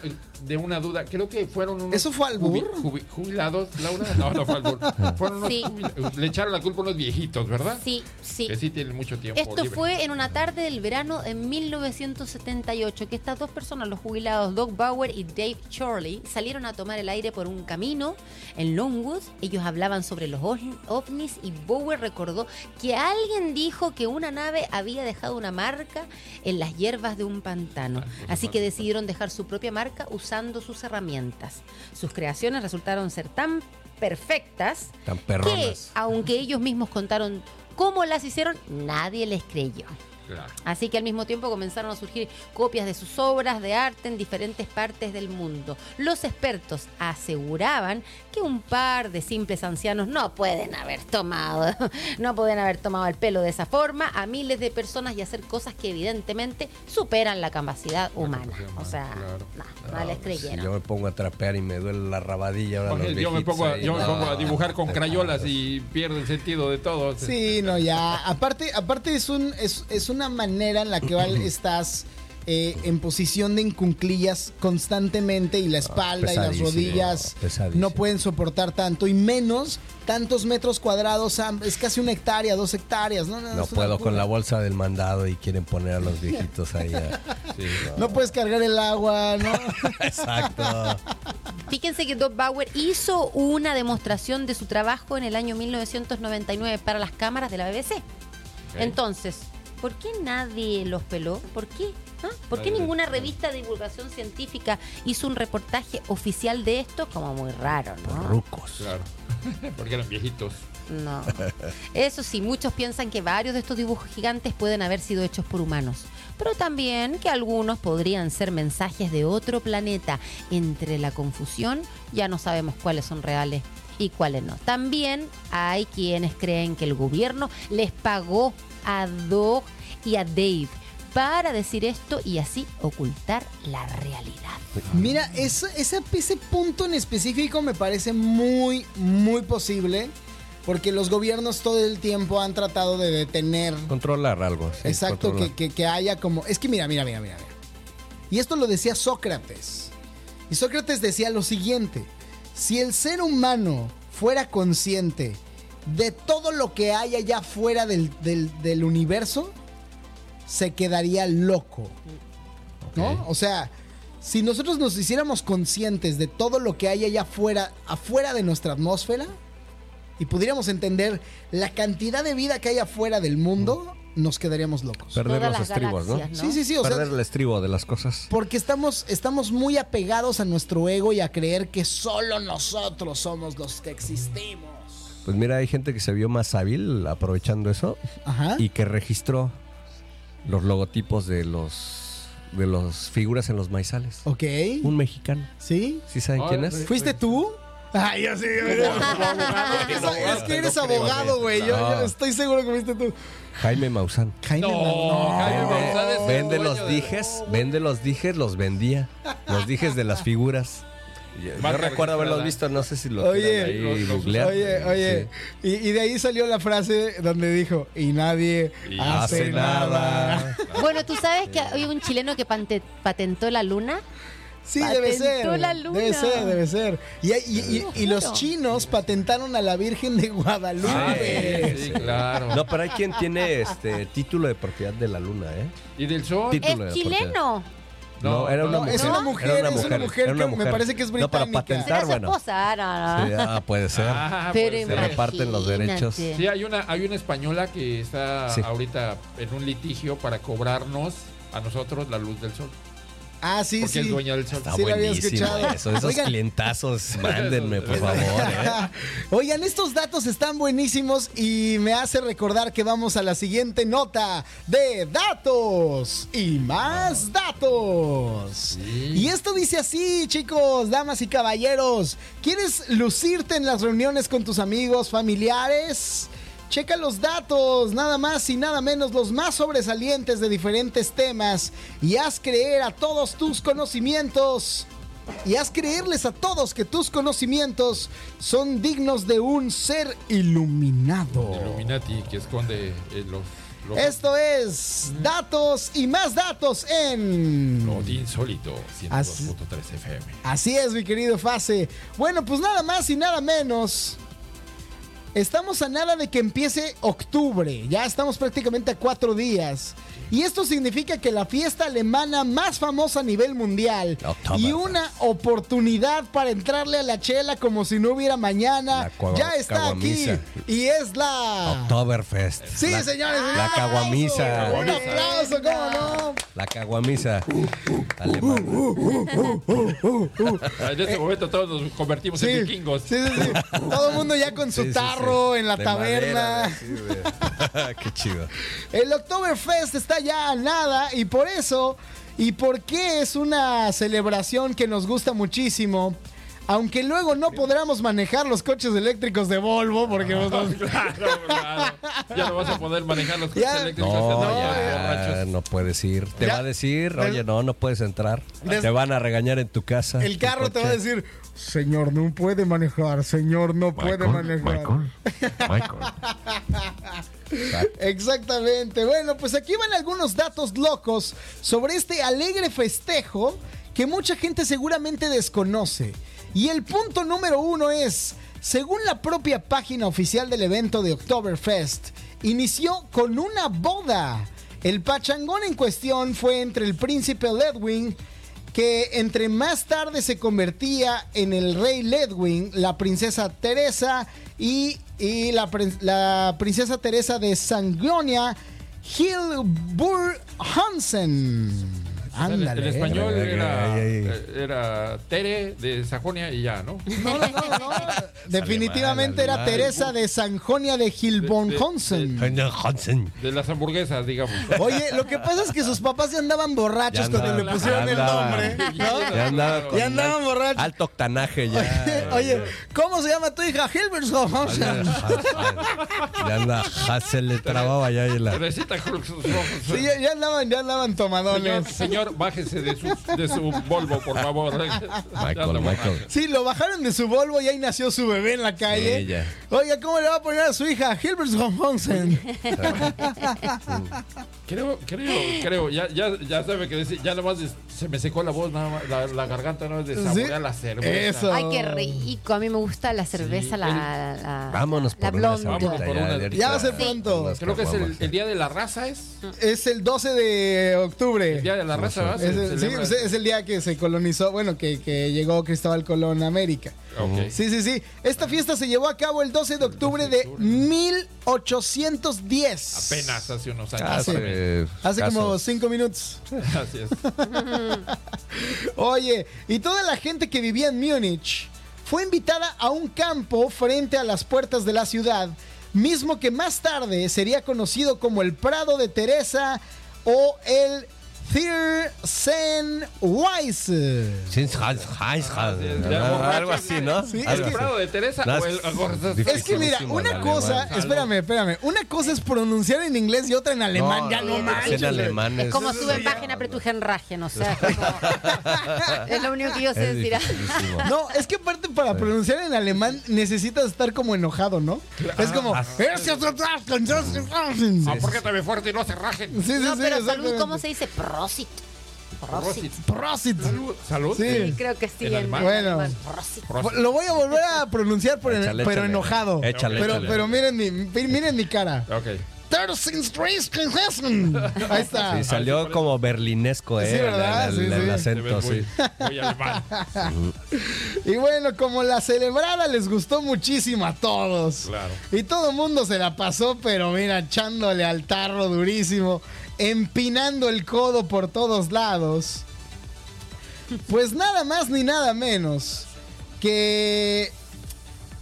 de una duda. Creo que fueron unos. ¿Eso fue albur? jubi- jubi- jubilados, Laura. No, no fue albur. (laughs) Fueron unos Sí. jubila- Le echaron la culpa a unos viejitos, ¿verdad? Sí, sí. Que sí tienen mucho tiempo. Esto libre. fue en una tarde del verano de 1978 que estas dos personas, los jubilados Doug Bauer y Dave Charlie, salieron a tomar el aire por un camino en Longwood. Ellos hablaban sobre los ov- ovnis y Bauer recordó que alguien dijo que una nave había dejado una marca en las hierbas de un pantano. Así que decidieron dejar su propia marca usando sus herramientas. Sus creaciones resultaron ser tan perfectas Tan que, aunque ellos mismos contaron cómo las hicieron, nadie les creyó. Claro. Así que al mismo tiempo comenzaron a surgir copias de sus obras de arte en diferentes partes del mundo. Los expertos aseguraban que un par de simples ancianos no pueden haber tomado, (laughs) no pueden haber tomado el pelo de esa forma a miles de personas y hacer cosas que evidentemente superan la capacidad humana. O sea, claro. no, no les Si creyeron. yo me pongo a trapear y me duele la rabadilla ahora Oye, los yo me pongo, a, me pongo dibujar con crayolas y pierdo el sentido de todo. Sí, no, ya. Aparte, aparte es un, es, es una manera en la que Val, (clears throat) estás eh, en posición de encunclillas constantemente y la espalda y las rodillas no pueden soportar tanto y menos tantos metros cuadrados, es casi una hectárea, dos hectáreas, ¿no? No puedo con la bolsa del mandado y quieren poner a los (laughs) viejitos ahí. a- Sí. No puedes cargar el agua, ¿no? (laughs) Exacto. Fíjense que Doug Bauer hizo una demostración de su trabajo en el año 1999 para las cámaras de la BBC. Entonces, ¿por qué nadie los peló? ¿Por qué? ¿Ah? ¿Por qué ninguna revista de divulgación científica hizo un reportaje oficial de esto? Como muy raro, ¿no? Rucos. Claro. (laughs) Porque eran viejitos. No. Eso sí, muchos piensan que varios de estos dibujos gigantes pueden haber sido hechos por humanos, pero también que algunos podrían ser mensajes de otro planeta. Entre la confusión ya no sabemos cuáles son reales y cuáles no. También hay quienes creen que el gobierno les pagó a Doug y a Dave para decir esto y así ocultar la realidad. Mira, eso- ese, ese punto en específico me parece muy, muy posible. Porque los gobiernos todo el tiempo han tratado de detener Controlar algo. sí, Exacto, controlar. que, que- que haya como... Es que mira, mira, mira, mira. mira. Y esto lo decía Sócrates. Y Sócrates decía lo siguiente. Si el ser humano fuera consciente de todo lo que hay allá fuera del, del- del universo, se quedaría loco. ¿No? O sea, si nosotros nos hiciéramos conscientes de todo lo que hay allá afuera, afuera de nuestra atmósfera, y pudiéramos entender la cantidad de vida que hay afuera del mundo, nos quedaríamos locos. Perder Todas los estribos, ¿no? Sí, sí, sí, o sea, Perder el estribo de las cosas. porque estamos, estamos muy apegados a nuestro ego y a creer que solo nosotros somos los que existimos. Pues mira, hay gente que se vio más hábil aprovechando eso Ajá. y que registró los logotipos de los de las figuras en los maizales. Ok. Un mexicano. ¿Sí? ¿Sí saben Ah, quién es? ¿Fuiste tú? Ay, yo sí. (laughs) Es que eres abogado, güey. Yo, yo estoy seguro que fuiste tú. Jaime Maussan. Jaime No, Mau- Jaime Maussan Vende dueño los de- dijes, vende los dijes, los vendía. Los dijes de las figuras. Yo, recuerdo haberlos visto, no sé si lo Oye, ahí los- los-. Oye, oye, y, y de ahí salió la frase donde dijo, y nadie Y hace, hace nada. nada. (laughs) Bueno, ¿tú sabes que hay un chileno que pante- patentó la luna? Sí, debe Patentó ser. la luna. Debe ser, debe ser. Y, y- y- Lo y los chinos patentaron a la Virgen de Guadalupe. Sí, sí, claro. No, pero hay quien tiene este título de propiedad de la luna, ¿eh? ¿Y del sol? Es Título de chileno. No, era una No, mujer. es una mujer, Era es una mujer una que me parece que es No, para británica. patentar, Será su bueno. esposa. No, no. Sí, ah, puede ser. Ah, Pero puede Se reparten los derechos. Sí, hay una, hay una española que está Sí. ahorita en un litigio para cobrarnos a nosotros la luz del sol. Ah, sí, Porque sí. es dueña del sol. Está Sí, lo había buenísimo escuchado. eso. Esos Oigan. clientazos, (laughs) mándenme, por favor. ¿eh? (laughs) Oigan, estos datos están buenísimos y me hace recordar que vamos a la siguiente nota de datos y más datos. Y esto dice así, chicos, damas y caballeros. ¿Quieres lucirte en las reuniones con tus amigos, familiares? Checa los datos, nada más y nada menos los más sobresalientes de diferentes temas y haz creer a todos tus conocimientos y haz creerles a todos que tus conocimientos son dignos de un ser iluminado. Illuminati que esconde eh, los, los, Esto es datos y más datos en... de insólito. Así- 102.3 FM. Así es, mi querido Fase. Bueno, pues nada más y nada menos. Estamos a nada de que empiece octubre. Ya estamos prácticamente a cuatro días. Y esto significa que la fiesta alemana más famosa a nivel mundial y una oportunidad para entrarle a la chela como si no hubiera mañana ya está aquí y es la Oktoberfest. Sí, la, señores. La caguamisa. Un aplauso, cómo no. La caguamisa. Alemana. En este momento todos nos convertimos Sí, en vikingos. sí, sí, sí. Todo el mundo ya con su Sí, sí, tarro en la De taberna. madera, sí, güey. (laughs) Qué chido. El Oktoberfest está ya a nada y por eso, y porque es una celebración que nos gusta muchísimo, aunque luego no podremos manejar los coches eléctricos de Volvo, porque pues, nos- Claro, claro. Ya no vas a poder manejar los (laughs) coches Ya. eléctricos. No, ya, borrachos. no puedes ir. Te Ya. va a decir, oye, no, no puedes entrar. Des- Te van a regañar en tu casa. el carro te va a decir, señor, no puede manejar, señor, no puede manejar. (laughs) Exactamente. Bueno, pues aquí van algunos datos locos sobre este alegre festejo que mucha gente seguramente desconoce. Y el punto número uno es, según la propia página oficial del evento de Oktoberfest, inició con una boda. El pachangón en cuestión fue entre el príncipe Ledwin, que entre más tarde se convertía en el rey Ledwin, la princesa Teresa y, la, la princesa Teresa de Sangonia, Hilbur Hansen. Ándale. el español Ay, ay, era, ay, ay. eh, era Tere de Sajonia y ya, ¿no? No, no, no, no. (laughs) Definitivamente era. Teresa de Sanjonia de Hilborn De- de-. Señor. De las hamburguesas, digamos. Oye, lo que pasa es que sus papás ya andaban borrachos Ya cuando le pusieron el nombre. ¿no? Ya andaba con Ya andaban al- borrachos. Alto octanaje ya. Oye, ¿cómo se llama tu hija? Hilbert Hansen. Ya anda, se le trababa ya y la. Teresita. Sí, ya, ya andaban, ya andaban Señor, tomadones. Bájese de su, de su Volvo, por favor. Michael, Michael. Sí, lo bajaron de su Volvo y ahí nació su bebé en la calle. Sí. Oiga, ¿cómo le va a poner a su hija? Hilbert Hansen. Creo, creo, creo. Ya, ya, ya sabe que decir, ya nomás se me secó la voz, nada más, la, la garganta no es de saborear Sí, la cerveza. eso. Ay, qué rico. A mí me gusta la cerveza, Sí, la, la- Vámonos la por una blonde. Vámonos por ya, una. va a ser pronto. Creo que es el, el día de la raza, ¿es? Es el 12 de octubre. El día de la raza, Es Se el, sí, es, el día que se colonizó, bueno, que, que llegó Cristóbal Colón a América. Ok. Sí, sí, sí. Esta fiesta se llevó a cabo el 12 de octubre de 1810. Apenas hace unos años. Hace, Hace como cinco minutos. (laughs) Así es. (laughs) Oye, y toda la gente que vivía en Múnich fue invitada a un campo frente a las puertas de la ciudad, mismo que más tarde sería conocido como el Prado de Teresa o el Tiersenweise. Algo así, ¿no? Sí, es ¿El que- Prado de Teresa No, o el es- Es que mira, una cosa, alemán. espérame, espérame, una cosa es pronunciar en inglés y otra en alemán, ya no es manches. en alemán. Es como sube página Pretugenragen, o sea, es, como- (laughs) es lo único que yo sé decir. No, es que aparte para pronunciar en alemán necesitas estar como enojado, ¿no? Es como... Ah, Sí, Ah, ¿Por qué te ve fuerte y no se rajen? sí, No, sí, pero salud. ¿cómo se dice? Prosit. Prosit. Prosit. Salud. ¿Salud? Sí. Sí, creo que sí. ¿En en alemán? Bueno. Prosit. Lo voy a volver a pronunciar por- Échale, pero échale. enojado. Échale, pero, échale. pero miren mi, miren mi cara. Ok. Ahí está. Sí, salió como berlinesco, ¿eh? Sí, ¿verdad? El, Sí, el- sí. el Te acento, ves muy, sí. muy alemán. (laughs) Y bueno, como la celebrada les gustó muchísimo a todos. Claro. Y todo el mundo se la pasó, pero mira, echándole al tarro durísimo, empinando el codo por todos lados. Pues nada más ni nada menos que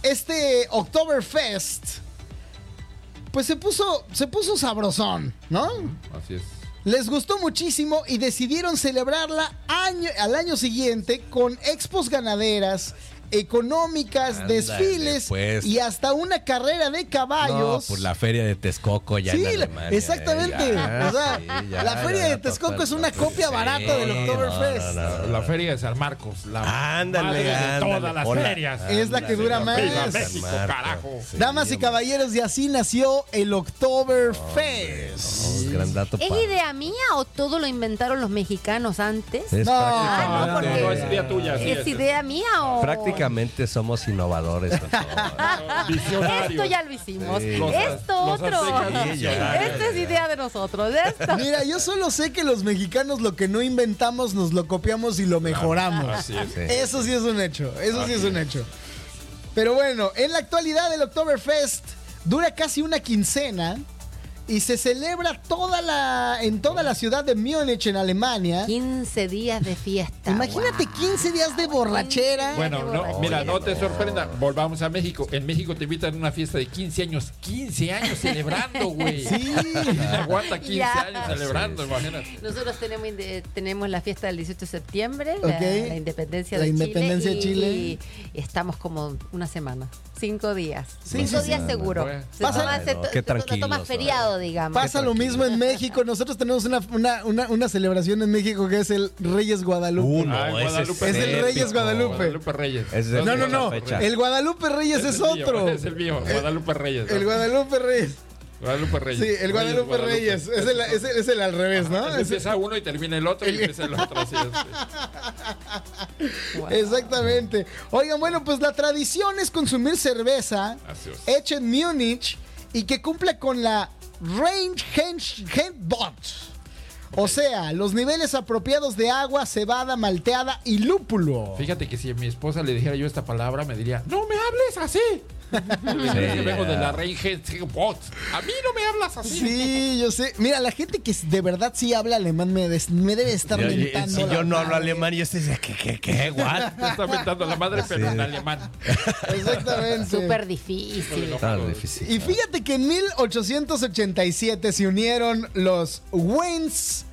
este Oktoberfest, pues se puso, se puso sabrosón, ¿no? Así es. Les gustó muchísimo y decidieron celebrarla año, al año siguiente con expos ganaderas, económicas, Ándale, desfiles pues. y hasta una carrera de No, caballos. pues la feria de Texcoco ya Sí, en la- Alemania, exactamente. ¿eh? Ya, o sea, sí, ya, la feria ya, de Texcoco es una sí, copia barata del Oktoberfest. no, no. La feria de San Marcos. La Ándale, madre de todas las Hola. ferias. Es la que dura más. México, carajo. Damas y caballeros, y así nació el Oktoberfest. Gran dato, ¿Es idea mía o todo lo inventaron los mexicanos antes? Es No, Ah, no, prácticamente- No, es idea tuya. sí, ¿Es es- idea mía o...? Prácticamente somos innovadores. todo. (laughs) Visionarios. Esto ya lo hicimos. Sí. Los- Esto los otro. aztecas Sí, ya. Esto es idea de nosotros. Esto. Mira, yo solo sé que los mexicanos lo que no inventamos nos lo copiamos y lo mejoramos. Así es. Sí. Eso sí es un hecho, eso sí es un hecho. Pero bueno, en la actualidad el Oktoberfest dura casi una quincena y se celebra toda la, en toda la ciudad de Múnich, en Alemania. 15 días de fiesta. Imagínate Wow. 15 días de borrachera. Bueno, no, borrachera. mira, no te sorprenda. Volvamos a México. En México te invitan a una fiesta de 15 años. 15 años celebrando, güey. Sí. ¿Quién (laughs) aguanta 15 Ya. años celebrando, imagínate. Nosotros tenemos, inde- tenemos la fiesta del 18 de septiembre, la- Ok. la, independencia La de independencia de Chile. Chile. Y, estamos como una semana, cinco días. Sí, cinco sí, días sí. seguro. Se Pasa- toma, se qué se toma ¿no? feriado, digamos. Pasa lo mismo en México. Nosotros tenemos una, una, una, una celebración en México que es el Reyes Guadalupe. Uno, Ah, ese Guadalupe. Es el. Reyes Guadalupe. Guadalupe Reyes. Es No, no, no. El Guadalupe Reyes es, el mío, otro. (laughs) Es el mío, Guadalupe Reyes. El Guadalupe Reyes. Guadalupe Reyes. Sí, el Guadalupe Reyes. Es el, es el- es el al revés, ¿no? Es- Empieza uno y termina el otro y empieza el otro. Así es. Wow. (laughs) Exactamente. Oigan, bueno, pues la tradición es consumir cerveza hecha en Múnich y que cumple con la Range Handbot. O sea, los niveles apropiados de agua, cebada, malteada y lúpulo. Fíjate que si a mi esposa le dijera yo esta palabra, me diría, no me hables así. Vengo de la. A mí no me hablas así. Sí, yo sé. Mira, la gente que de verdad sí habla alemán me, des- me debe estar Yo- mentando. si la yo no hablo madre. alemán y este dice, ¿qué, qué, qué, what? (laughs) Te está mentando la madre, pero en alemán. Exactamente. Súper difícil. Tan difícil. Y fíjate que en 1887 se unieron los Waynes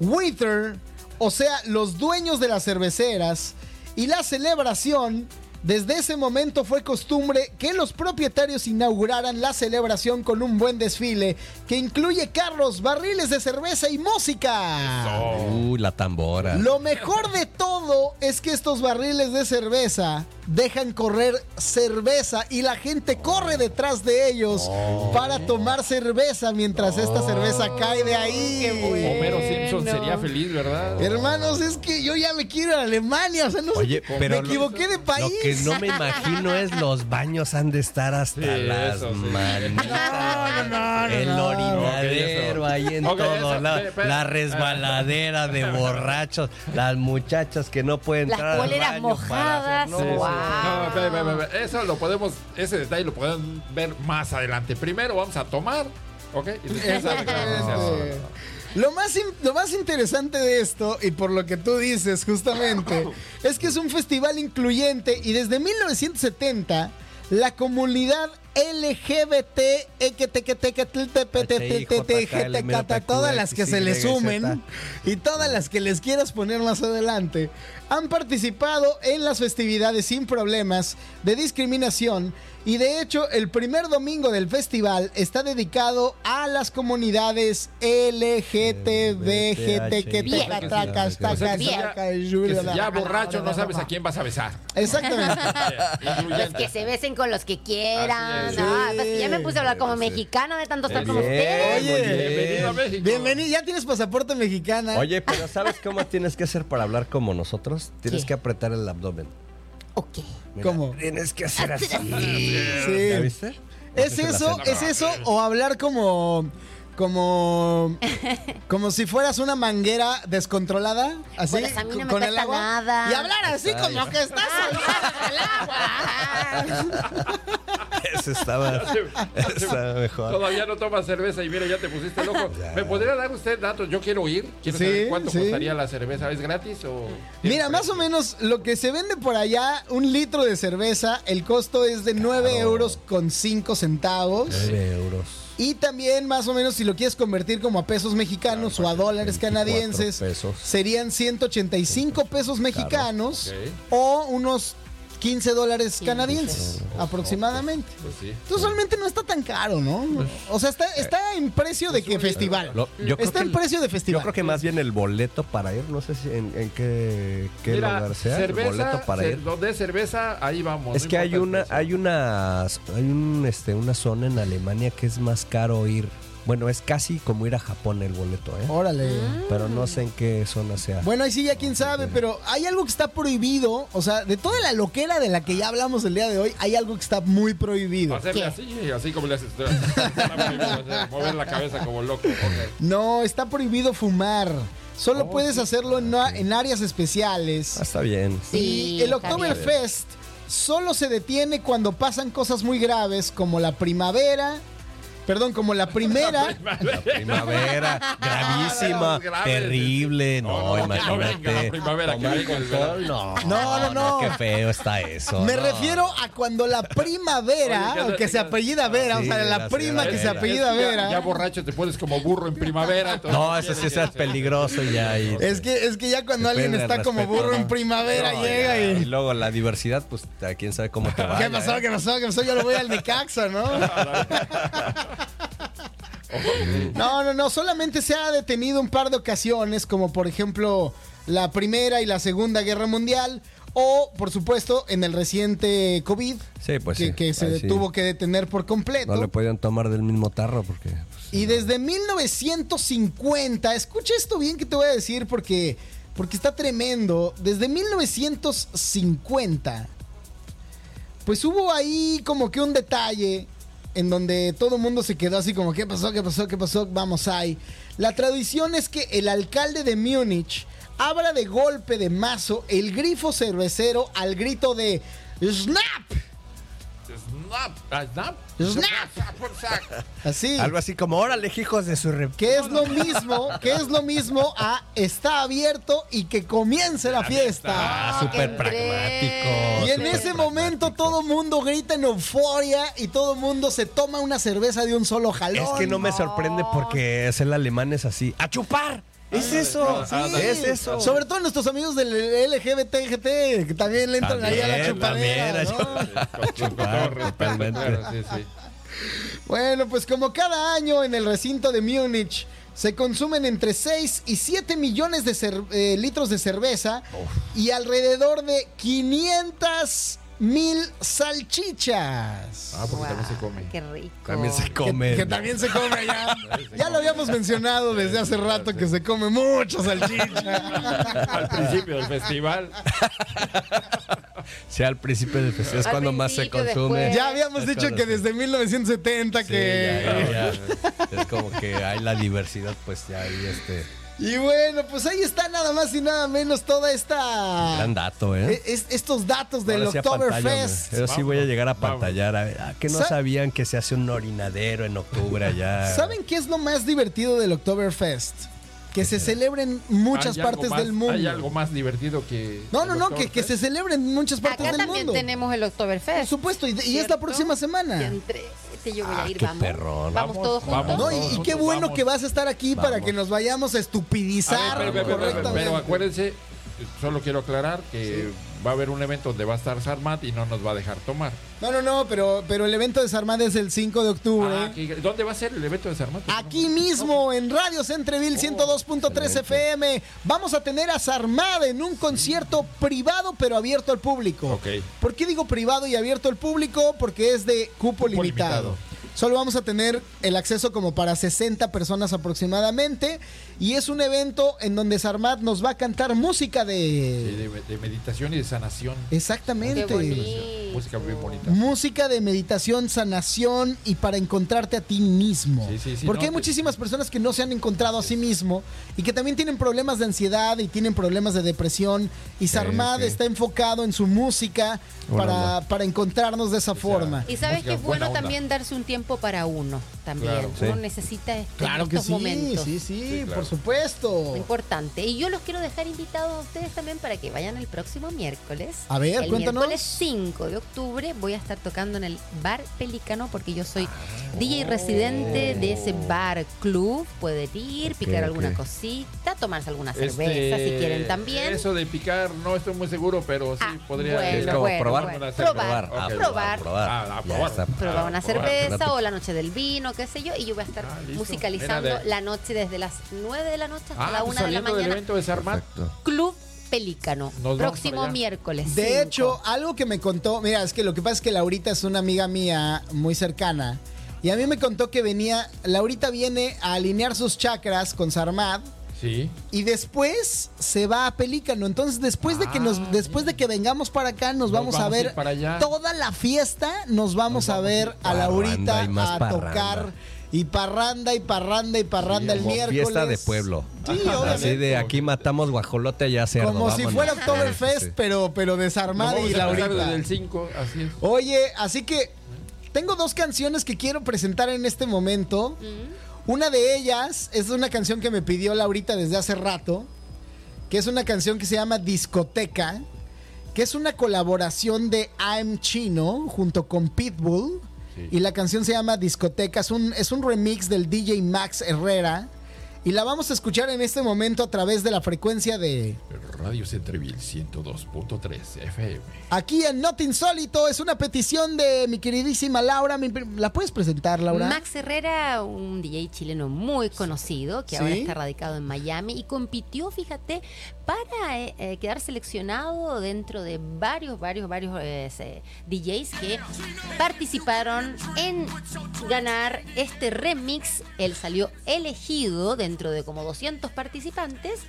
Wither, o sea, los dueños de las cerveceras, y la celebración. Desde ese momento fue costumbre que los propietarios inauguraran la celebración con un buen desfile que incluye carros, barriles de cerveza y música. Uh, la tambora. Lo mejor de todo es que estos barriles de cerveza dejan correr cerveza y la gente corre detrás de ellos para tomar cerveza mientras esta cerveza cae de ahí. Qué bueno. Homero Simpson sería feliz, ¿verdad? Hermanos, es que yo ya me quiero ir a Alemania, o sea, no sé, Oye, pero me lo- equivoqué de país. Lo que no me imagino es los baños han de estar hasta Sí, las eso sí. manitas. No, no, no, El orinadero ahí en Ok, todo eso. La resbaladera de (laughs) borrachos. Las muchachas que no pueden Las entrar baño para mojadas, hacer-. Wow. No, ve, ve, ve, ve. Eso lo podemos, ese detalle lo podemos ver más adelante. Primero vamos a tomar, ¿ok? Y después (laughs) Lo más, lo más interesante de esto, y por lo que tú dices justamente, es que es un festival incluyente y desde 1970 la comunidad LGBT, todas las que se le sumen y todas las que les quieras poner más adelante, han participado en las festividades sin problemas de discriminación y de hecho el primer domingo del festival está dedicado a las comunidades si ya borracho no sabes a quién vas a besar. Exactamente. (laughs) Los que se besen con los que quieran. Pues ya me puse a hablar como mexicana de tanto estar con ustedes. Bienvenido a México. Bienvenido, ya tienes pasaporte mexicana. Oye, pero ¿sabes cómo tienes que hacer para hablar como nosotros? Tienes ¿Qué? que apretar el abdomen. Ok. Mira, ¿Cómo? Tienes que hacer así. (laughs) Sí. ¿Ya viste? ¿Es eso? ¿Es eso? ¿O hablar como. Como. como si fueras una manguera descontrolada? Así. Pues a mí no me con el agua. nada. Y hablar así Ay. como que estás Ah, soltando el agua. (laughs) Ese estaba, estaba mejor. Todavía no tomas cerveza y mira, ya te pusiste loco. ¿Me podría dar usted datos? Yo quiero ir. Quiero Sí, saber cuánto sí. costaría la cerveza. ¿Es gratis o.? Mira, más o menos lo que se vende por allá, un litro de cerveza, el costo es de 9 euros con 5 centavos. 9 euros. Y también más o menos si lo quieres convertir como a pesos mexicanos o a dólares 24 canadienses, pesos. serían 185 pesos mexicanos o unos 15 dólares canadienses aproximadamente. Pues sí. Entonces realmente no está tan caro, ¿no? O sea, está, está en precio de que festival. Lo- yo creo está que en el- precio de Yo festival. creo que más bien el boleto para ir, no sé si en, en qué, qué Mira, lugar sea, cerveza, el boleto para ir. donde es cerveza, ahí vamos. Es no que hay importa el una, precio. hay unas, hay un, este, una zona en Alemania que es más caro ir. Bueno, es casi como ir a Japón el boleto, ¿eh? Órale. Pero no sé en qué zona sea. Bueno, ahí sí ya quién sabe, pero hay algo que está prohibido. O sea, de toda la loquera de la que ya hablamos el día de hoy, hay algo que está muy prohibido. Hacerle ¿Qué? así, así como le haces. (laughs) Está prohibido hacer- Mover la cabeza como loco. No, está prohibido fumar. Solo Oh, puedes hacerlo en, en áreas especiales. Ah, está bien. Sí, y el. Oktoberfest solo se detiene cuando pasan cosas muy graves como la primavera. Perdón, como la primera. (laughs) La primavera, gravísima, Las graves. terrible. No, imagínate. la primavera, que no, No, no, no. Qué feo está eso. Me no. refiero a cuando la primavera, Oye, que- que se apellida Vera, Sí, o sea, la la prima que se apellida Vera. Ya borracho te pones como burro en primavera. No, eso sí es peligroso ya. ahí. Es que, es que ya cuando alguien está como burro en primavera No, llega ya. y. Y luego la diversidad, pues a quién sabe cómo te va. ¿Qué pasó? ¿Qué pasó? ¿Qué pasó? Yo lo voy al Necaxa, ¿no? (laughs) (laughs) No, no, no. Solamente se ha detenido un par de ocasiones, como por ejemplo la Primera y la Segunda Guerra Mundial, o por supuesto en el reciente COVID, Sí, pues que, sí. que se sí. tuvo que detener por completo. No le podían tomar del mismo tarro porque. pues, Y desde 1950, escucha esto bien que te voy a decir porque, porque está tremendo. Desde 1950, pues hubo ahí como que un detalle en donde todo el mundo se quedó así como, ¿qué pasó? ¿Qué pasó? ¿Qué pasó? Vamos ahí. La tradición es que el alcalde de Múnich abra de golpe de mazo el grifo cervecero al grito de ¡Snap! Snap. Ah, Snap. Snap. (laughs) Así. Algo así como, órale, hijos de su re... Que es lo mismo, que es lo mismo a está abierto y que comience la fiesta. Ah, qué súper pragmático. Y en ese momento todo mundo grita en euforia y todo mundo se toma una cerveza de un solo jalón. Es que no me sorprende porque es el alemán es así. ¡A chupar! Es eso, Sí. es eso. Sobre todo nuestros amigos del LGBT, que también le entran ahí a la chupadera, también, ¿no? Sí, sí. Bueno, pues como cada año en el recinto de Múnich se consumen entre 6 y 7 millones de eh, litros de cerveza y alrededor de 500 mil salchichas. Ah, porque también se come. Qué rico. También se Que- come. Que, también se come allá. (laughs) Ya lo habíamos mencionado desde hace rato que se come mucho salchicha. Al principio del festival. Sí, al principio del festival es Al cuando más se consume. después. Ya habíamos Es dicho que desde 1970 Sí, que... ya, ya, ya. Es como que hay la diversidad, pues ya ahí este. Y bueno, pues ahí está nada más y nada menos toda esta... Gran dato, ¿eh? e- es- estos datos del Oktoberfest. Yo sí voy a llegar a pantallar. A ah, que no Sa- sabían que se hace un orinadero en octubre allá. ¿Saben qué es lo más divertido del Oktoberfest? que se celebren muchas partes más- del mundo. Hay algo más divertido que. No, no, no, que, que se celebren en muchas partes Acá del también mundo. tenemos el Por Oktoberfest. supuesto, y, y es la próxima Y semana. entre este yo voy Ah, a ir, qué vamos. perrón. Vamos, Vamos, todos juntos. vamos. No, y, qué bueno vamos. que vas a estar aquí para que nos vayamos a A estupidizar ver, pero, pero, pero, correctamente. pero acuérdense, solo quiero aclarar que va a haber un evento donde va a estar Sarmat y no nos va a dejar tomar. No, no, no, pero, pero el evento de Sarmad es el 5 de octubre. Ah, aquí- ¿Dónde va a ser el evento de Sarmat? Aquí mismo, en Radio Centreville 102.3 FM, vamos a tener a Sarmad en un concierto privado pero abierto al público. Ok. ¿Por qué digo privado y abierto al público? Porque es de cupo, limitado. limitado. Solo vamos a tener el acceso como para 60 personas aproximadamente. Y es un evento en donde Sarmad nos va a cantar música Sí, de... de, de meditación y de sanación. Exactamente. Qué. Música bien bonita. Música de meditación, sanación y para encontrarte a ti mismo. Sí, sí, sí, Porque no, hay te- muchísimas personas que no se han encontrado a sí mismo y que también tienen problemas de ansiedad y tienen problemas de depresión. Y Sarmad está enfocado en su música para, para encontrarnos de esa forma. Y sabes que es bueno también darse un tiempo para uno también. Claro, uno sí. necesita este, Claro que estos sí, momentos. sí, sí, Sí, claro. por supuesto. Importante. Y yo los quiero dejar invitados a ustedes también para que vayan el próximo miércoles. A ver, el cuéntanos. miércoles 5 de octubre voy a estar tocando en el Bar Pelícano porque yo soy DJ residente de ese bar club. Pueden ir, picar ok. alguna cosita, tomarse alguna cerveza Este, si quieren también. Eso de picar, no estoy muy seguro, pero sí Ah, podría. bueno, Es como bueno, probar, bueno. una Probar, cerveza. Ah, Ok. probar. probar. Ah, ah, Ya probar. está. probar Ah, una probar. cerveza o la noche del vino, qué sé yo, y yo voy a estar Ah, musicalizando Mira, de- la noche desde las 9 de la noche hasta Ah, la pues 1 de la saliendo del mañana. evento de Sarmat. Club Pelícano, Nos próximo miércoles. De 5. hecho, algo que me contó, mira, es que lo que pasa es que Laurita es una amiga mía muy cercana. Y a mí me contó que venía, Laurita viene a alinear sus chakras con Sarmad. Sí. Y después se va a Pelícano. Entonces, después de que nos, Ah, después de que vengamos para acá, nos, Nos vamos, a vamos a ir ver para allá. toda la fiesta. Nos vamos, Nos a vamos a ver a Laurita a parranda. tocar. Y parranda y parranda y parranda el Como miércoles. fiesta de pueblo. Sí, Así de aquí matamos guajolote allá cerdo. Como si fuera Oktoberfest, Sí, pero, pero desarmada y Laurita. desde el 5, así es. Oye, así que tengo dos canciones que quiero presentar en este momento. Una de ellas es una canción que me pidió Laurita desde hace rato, que es una canción que se llama Discoteca, que es una colaboración de I'm Chino junto con Pitbull. Sí. Y la canción se llama Discoteca, es un, es un remix del DJ Max Herrera. Y la vamos a escuchar en este momento a través de la frecuencia de Radio Centreville 102.3 FM. Aquí en Not Insólito. Es una petición de mi queridísima Laura. ¿La puedes presentar, Laura? Max Herrera, un DJ chileno muy conocido que Sí. ahora está radicado en Miami y compitió, fíjate, para eh, eh, quedar seleccionado dentro de varios, varios, varios eh, DJs que participaron en ganar este remix. Él salió elegido dentro de como 200 participantes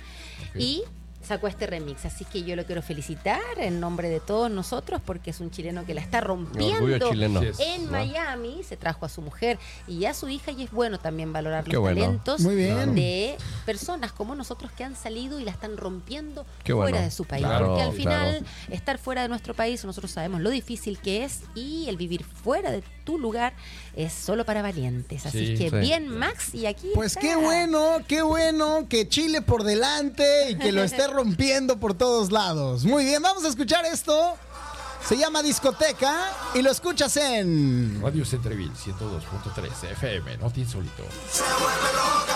y sacó este remix. Así que yo lo quiero felicitar en nombre de todos nosotros porque es un chileno que la está rompiendo chileno. En ¿no? Miami. Se trajo a su mujer y a su hija y es bueno también valorar Qué los bueno. talentos Muy bien. de personas como nosotros que han salido y la están rompiendo Qué fuera bueno. de su país. Claro, porque al final claro. estar fuera de nuestro país nosotros sabemos lo difícil que es y el vivir fuera de tu lugar es solo para valientes. Así Sí, que sí. bien Max y aquí Pues está. qué bueno, qué bueno que Chile por delante y que lo esté (laughs) rompiendo por todos lados. Muy bien, vamos a escuchar esto. Se llama Discoteca y lo escuchas en... Radio Centreville 102.3 FM, no te insólito. Nos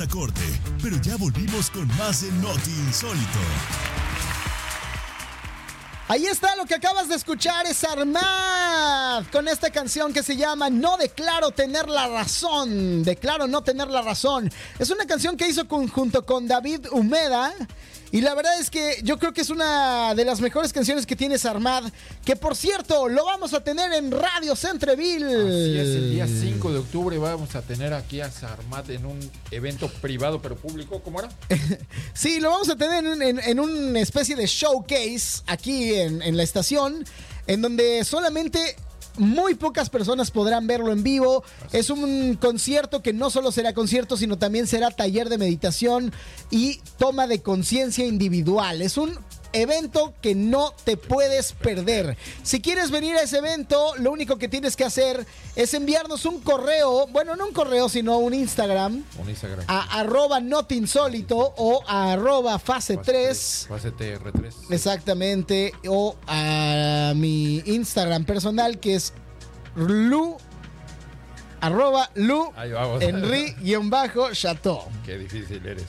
a corte, pero ya volvimos con más de Noti Insólito. Ahí está lo que acabas de escuchar, es Armad, con esta canción que se llama No declaro tener la razón, declaro no tener la razón. Es una canción que hizo junto con David Humeda. Y la verdad es que yo creo que es una de las mejores canciones que tienes Armad, que por cierto lo vamos a tener en Radio Centreville. Así es, el día 5 de octubre vamos a tener aquí a Sarmat en un evento privado pero público. ¿Cómo era? (laughs) Sí, lo vamos a tener en, en- en una especie de showcase aquí en, en la estación, en donde solamente muy pocas personas podrán verlo en vivo. Es un concierto que no solo será concierto, sino también será taller de meditación y toma de conciencia individual. Es un evento que no te puedes perder. Si quieres venir a ese evento, lo único que tienes que hacer es enviarnos un correo, bueno, no un correo, sino un Instagram, Un Instagram. a arroba notinsólito o a arroba fase 3. Fase TR3. Exactamente. O a mi Instagram personal que es Lu. Arroba Lu. Henry-Chateau. Qué difícil eres.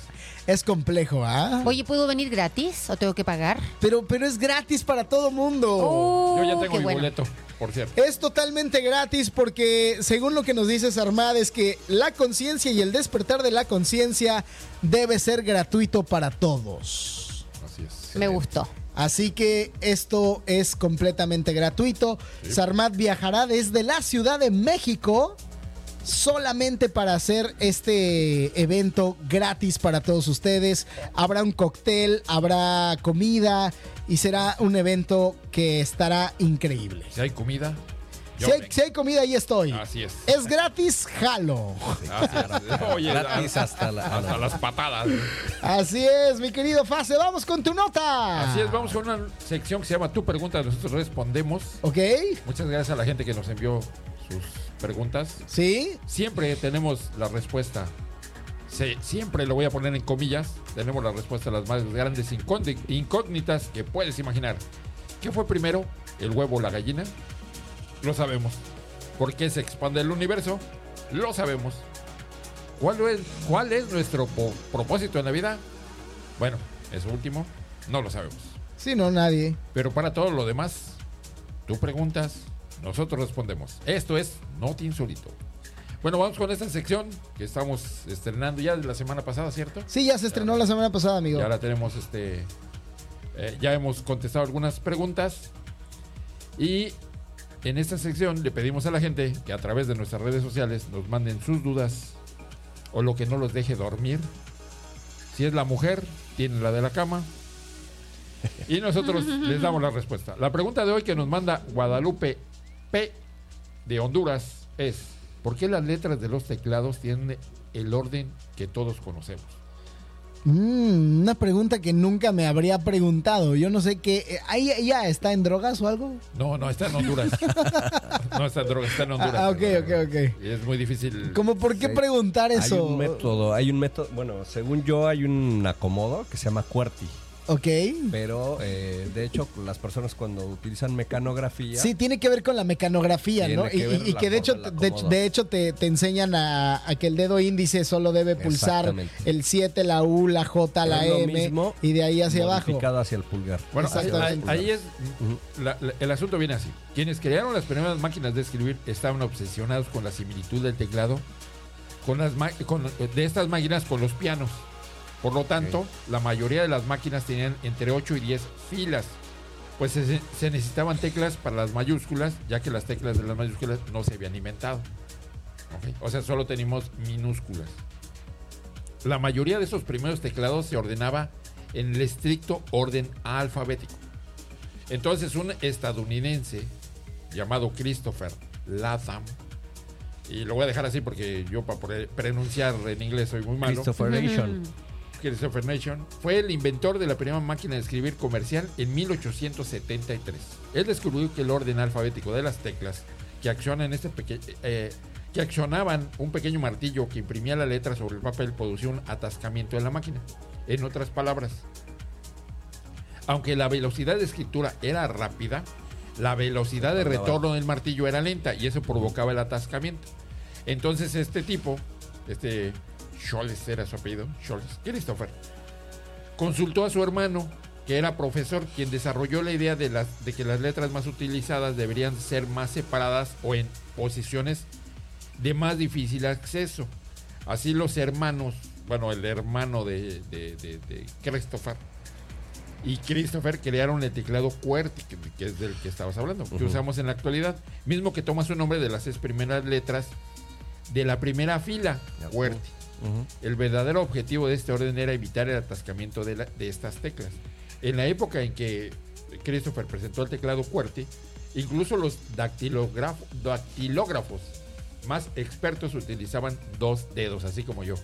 Es complejo, ¿ah? Oye, ¿puedo venir gratis o tengo que pagar? Pero, pero es gratis para todo mundo. Oh, Yo ya tengo qué mi bueno. boleto, por cierto. Es totalmente gratis porque, según lo que nos dice Sarmad, es que la conciencia y el despertar de la conciencia debe ser gratuito para todos. Así es. Me gustó. Así que esto es completamente gratuito. Sarmat viajará desde la Ciudad de México solamente para hacer este evento gratis para todos ustedes. Habrá un cóctel, habrá comida y será un evento que estará increíble. Si hay comida, yo Si hay, si hay comida, ahí estoy. Así es. Es gratis, jalo. (laughs) Oye, Gratis a- hasta la- hasta las patadas. Así es, mi querido Fase. Vamos con tu nota. Así es, vamos con una sección que se llama Tu pregunta, nosotros respondemos. ¿Ok? Muchas gracias a la gente que nos envió sus preguntas. ¿Sí? Siempre tenemos la respuesta. Sí, siempre lo voy a poner en comillas. Tenemos la respuesta a las más grandes incógni- incógnitas que puedes imaginar. ¿Qué fue primero? ¿El huevo o la gallina? Lo sabemos. ¿Por qué se expande el universo? Lo sabemos. ¿Cuál es, cuál es nuestro propósito en la vida? Bueno, eso último, no lo sabemos. Sí, no, nadie. Pero para todo lo demás, tú preguntas, nosotros respondemos. Esto es Noti Insólito. Bueno, vamos con esta sección que estamos estrenando ya de la semana pasada, ¿cierto? Sí, ya se estrenó la semana pasada, amigo. Ya la tenemos, este. eh, ya hemos contestado algunas preguntas. Y en esta sección le pedimos a la gente que a través de nuestras redes sociales nos manden sus dudas o lo que no los deje dormir. Si es la mujer, tiene la de la cama. Y nosotros (laughs) les damos la respuesta. La pregunta de hoy que nos manda Guadalupe P de Honduras es: ¿por qué las letras de los teclados tienen el orden que todos conocemos? Mm, una pregunta que nunca me habría preguntado. Yo no sé qué. eh, ¿Ahí ella está en drogas o algo? No, no, está en Honduras. (laughs) no está en droga, está en Honduras. Ah, ok, ok, ok. Y es muy difícil. ¿Cómo por qué Sí. preguntar Hay eso? un método, hay un método, bueno, según yo hay un acomodo que se llama QWERTY, Ok. pero eh, de hecho las personas cuando utilizan mecanografía, Sí, tiene que ver con la mecanografía, ¿no? que Y, ver y- y la que de hecho, de, de hecho te, te enseñan a, a que el dedo índice solo debe pulsar el 7, la U, la J, la Es lo M mismo, y de ahí hacia abajo. hacia el pulgar. Bueno, ahí, es. la- la- el asunto viene así. Quienes crearon las primeras máquinas de escribir estaban obsesionados con la similitud del teclado con las ma- con- de estas máquinas con los pianos. Por lo tanto, la mayoría de las máquinas tenían entre 8 y 10 filas. Pues se, se necesitaban teclas para las mayúsculas, ya que las teclas de las mayúsculas no se habían inventado. O sea, solo teníamos minúsculas. La mayoría de esos primeros teclados se ordenaba en el estricto orden alfabético. Entonces un estadounidense llamado Christopher Latham, y lo voy a dejar así porque yo para pronunciar en inglés soy muy malo, Christopher. Christopher Nation, fue el inventor de la primera máquina de escribir comercial en 1873. Él descubrió que el orden alfabético de las teclas que accionan este eh, que accionaban un pequeño martillo que imprimía la letra sobre el papel producía un atascamiento en la máquina. En otras palabras, aunque la velocidad de escritura era rápida, la velocidad de retorno del martillo era lenta y eso provocaba el atascamiento. Entonces este tipo, este Scholz era su apellido, Scholz, Christopher, consultó a su hermano, que era profesor, quien desarrolló la idea de, las, de que las letras más utilizadas deberían ser más separadas o en posiciones de más difícil acceso. Así los hermanos, bueno, el hermano de, de- de- de Christopher y Christopher crearon el teclado QWERTY, que, que es del que estabas hablando, que usamos en la actualidad, mismo que toma su nombre de las seis primeras letras de la primera fila, Ya. QWERTY. Ujú. El verdadero objetivo de este orden era evitar el atascamiento de, la- de estas teclas. En la época en que Christopher presentó el teclado fuerte, incluso los dactilógrafo- dactilógrafos más expertos utilizaban dos dedos, así como yo,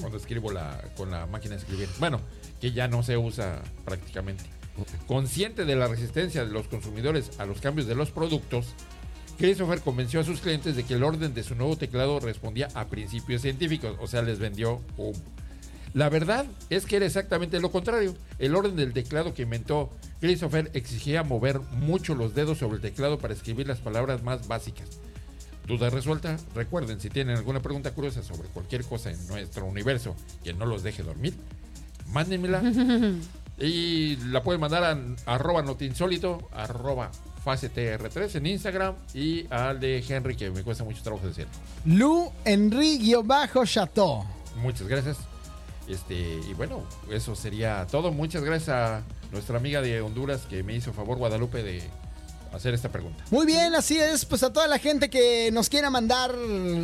cuando escribo la, con la máquina de escribir. Bueno, que ya no se usa prácticamente. Consciente de la resistencia de los consumidores a los cambios de los productos, Christopher convenció a sus clientes de que el orden de su nuevo teclado respondía a principios científicos, o sea, les vendió humo. La verdad es que era exactamente lo contrario. El orden del teclado que inventó Christopher exigía mover mucho los dedos sobre el teclado para escribir las palabras más básicas. Duda resuelta, recuerden, si tienen alguna pregunta curiosa sobre cualquier cosa en nuestro universo que no los deje dormir, mándenmela (laughs) y la pueden mandar a arroba notinsólito, arroba fase TR3 en Instagram y al de Henry que me cuesta mucho trabajo decir. Lu Henry-Chateau. Muchas gracias. Este, y bueno, eso sería todo. Muchas gracias a nuestra amiga de Honduras que me hizo favor, Guadalupe, de hacer esta pregunta. Muy bien, así es. Pues a toda la gente que nos quiera mandar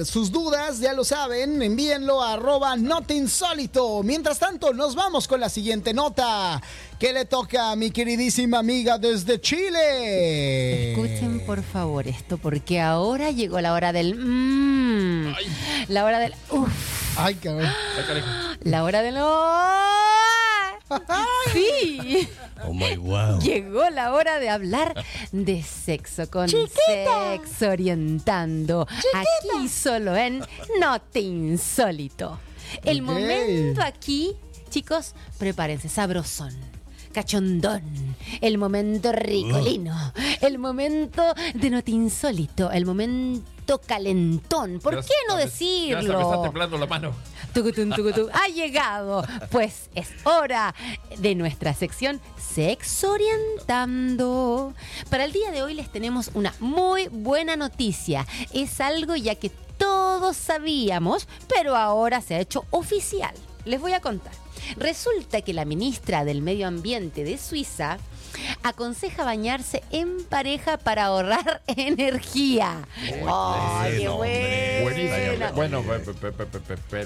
sus dudas, ya lo saben, envíenlo a arroba notinsólito. Mientras tanto, nos vamos con la siguiente nota que le toca a mi queridísima amiga desde Chile. Escuchen por favor esto, porque ahora llegó la hora del... mm, la hora del... uf, Ay, cabrón. La hora del... (laughs) Sí. Oh my wow. Llegó la hora de hablar de sexo con Sexo Orientando. Aquí solo en No Te Insólito. El momento aquí, chicos, prepárense, sabrosón. Cachondón, el momento ricolino, el momento de no te insólito, el momento calentón. ¿Por Ya qué no me- Ya me está decirlo? temblando la mano. Ha llegado. Pues es hora de nuestra sección Sexo Orientando. Para el día de hoy les tenemos una muy buena noticia. Es algo ya que todos sabíamos, pero ahora se ha hecho oficial. Les voy a contar. Resulta que la ministra del Medio Ambiente de Suiza aconseja bañarse en pareja para ahorrar (laughs) energía. ¡Ay, qué! Bueno, pe-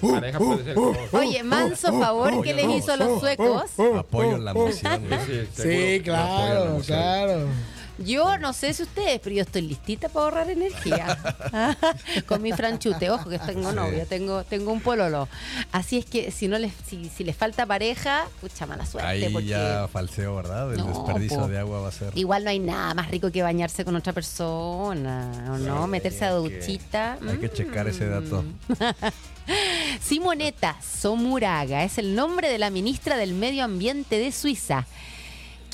pareja puede ser. dos. Oye, manso favor que les hizo a los suecos. Apoyo la moción. Sí, claro, claro. Yo no sé si ustedes, pero yo estoy listita para ahorrar energía. (laughs) Con mi franchute, ojo que tengo novio, tengo, tengo un pololo. Así es que si no les, si, si les falta pareja, pucha mala suerte. Ahí porque ya falseo, ¿verdad? El No, desperdicio po. de agua va a ser. igual no hay nada más rico que bañarse con otra persona, ¿o no? Meterse a que- duchita. Hay que checar ese dato. (laughs) Simoneta Somuraga es el nombre de la ministra del Medio Ambiente de Suiza,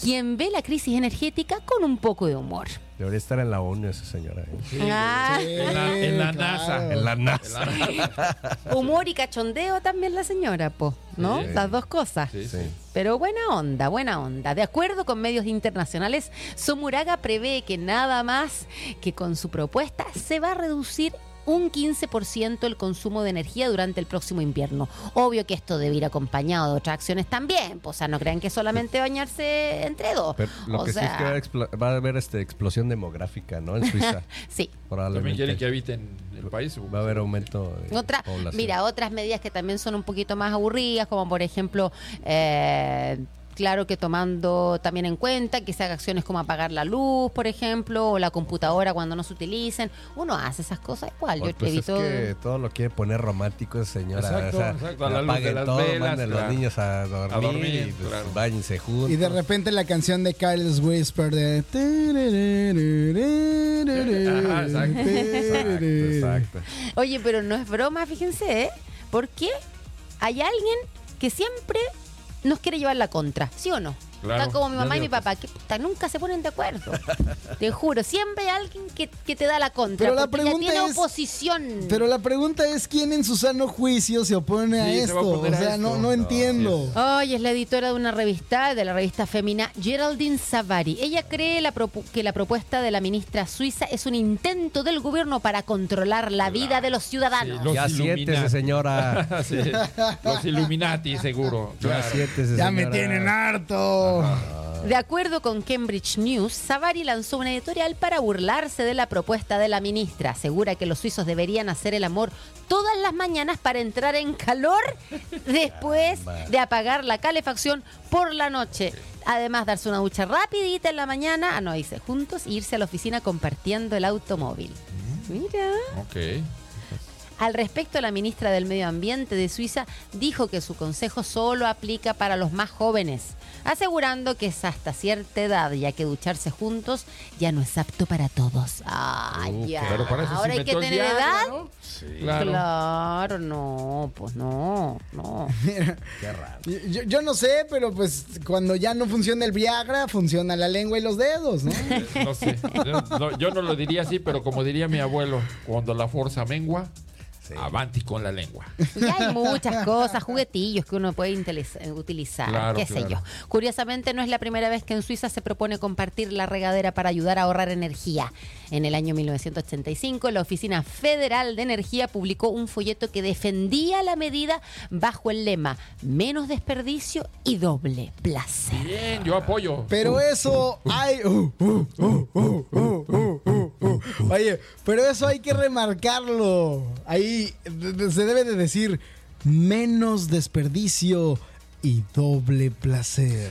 quien ve la crisis energética con un poco de humor. Debería estar en la ONU esa señora. ¿eh? Ah, En la, en la Sí, NASA. claro. En la En NASA. la NASA. humor y cachondeo también la señora, po, ¿no? Sí. Las dos cosas. Sí, Sí. sí. Pero buena onda, buena onda. De acuerdo con medios internacionales, Somuraga prevé que nada más que con su propuesta se va a reducir un 15% el consumo de energía durante el próximo invierno. Obvio que esto debe ir acompañado de otras acciones también, pues, o sea, no crean que solamente bañarse entre dos. Pero lo o que sí es que va a, haber este, explosión demográfica, ¿no? En Suiza. (laughs) sí. También Probablemente. quieren que habiten el país. Va a haber aumento de Otra, población. mira, otras medidas que también son un poquito más aburridas, como por ejemplo, eh, claro que tomando también en cuenta que se hagan acciones como apagar la luz, por ejemplo, o la computadora cuando no se utilicen. Uno hace esas cosas igual. Yo Pues, pues es evito. que todo lo quiere poner romántico esa señora. Exacto, o sea, exacto, a la luz de apaguen las todo, velas, manden claro. los niños a dormir, A dormir, y pues, claro. váyanse juntos. Y de repente la canción de Carlos Whisper de... Ajá, exacto. Exacto, exacto. Oye, pero no es broma, fíjense, ¿eh? Porque hay alguien que siempre nos quiere llevar la contra, ¿sí o no? Claro. Está como mi mamá y mi papá, que puta, nunca se ponen de acuerdo. (laughs) te juro, siempre hay alguien que, que te da la contra. Pero la ya pregunta tiene es- oposición. Pero la pregunta es quién en su sano juicio se opone a se esto. o sea, no, esto. no No, entiendo. Hoy es la editora de una revista, de la revista Femina, Geraldine Savary. Ella cree la que la propuesta de la ministra suiza es un intento del gobierno para controlar la vida de los ciudadanos. Sí, Los ya Illuminati. siéntese, señora. (laughs) Sí, Los Illuminati, seguro. Ya siéntese, Ya me señora. tienen harto. De acuerdo con Cambridge News, Savary lanzó una editorial para burlarse de la propuesta de la ministra. Asegura que los suizos deberían hacer el amor todas las mañanas para entrar en calor (laughs) después de apagar la calefacción por la noche. Además, darse una ducha rapidita en la mañana. Ah, no, dice, juntos e irse a la oficina compartiendo el automóvil. Mira. Ok. Al respecto, la ministra del Medio Ambiente de Suiza dijo que su consejo solo aplica para los más jóvenes, asegurando que es hasta cierta edad, ya que ducharse juntos ya no es apto para todos. Ay, Uh, ya. Pero para eso Ahora hay que tener edad. ¿no? Claro. Claro, no, pues no, no. (laughs) Qué raro. Yo, yo no sé, pero pues cuando ya no funciona el Viagra, funciona la lengua y los dedos, ¿no? No sé. Yo no, yo no lo diría así, pero como diría mi abuelo, cuando la fuerza mengua, avanti con la lengua. Y hay muchas cosas, juguetillos que uno puede utilizar, Claro, qué sé yo. Curiosamente, no es la primera vez que en Suiza se propone compartir la regadera para ayudar a ahorrar energía. En el año 1985, la Oficina Federal de Energía publicó un folleto que defendía la medida bajo el lema menos desperdicio y doble placer. Bien, yo apoyo. Pero eso hay. Oye, pero eso hay que remarcarlo. Ahí se debe de decir menos desperdicio y doble placer.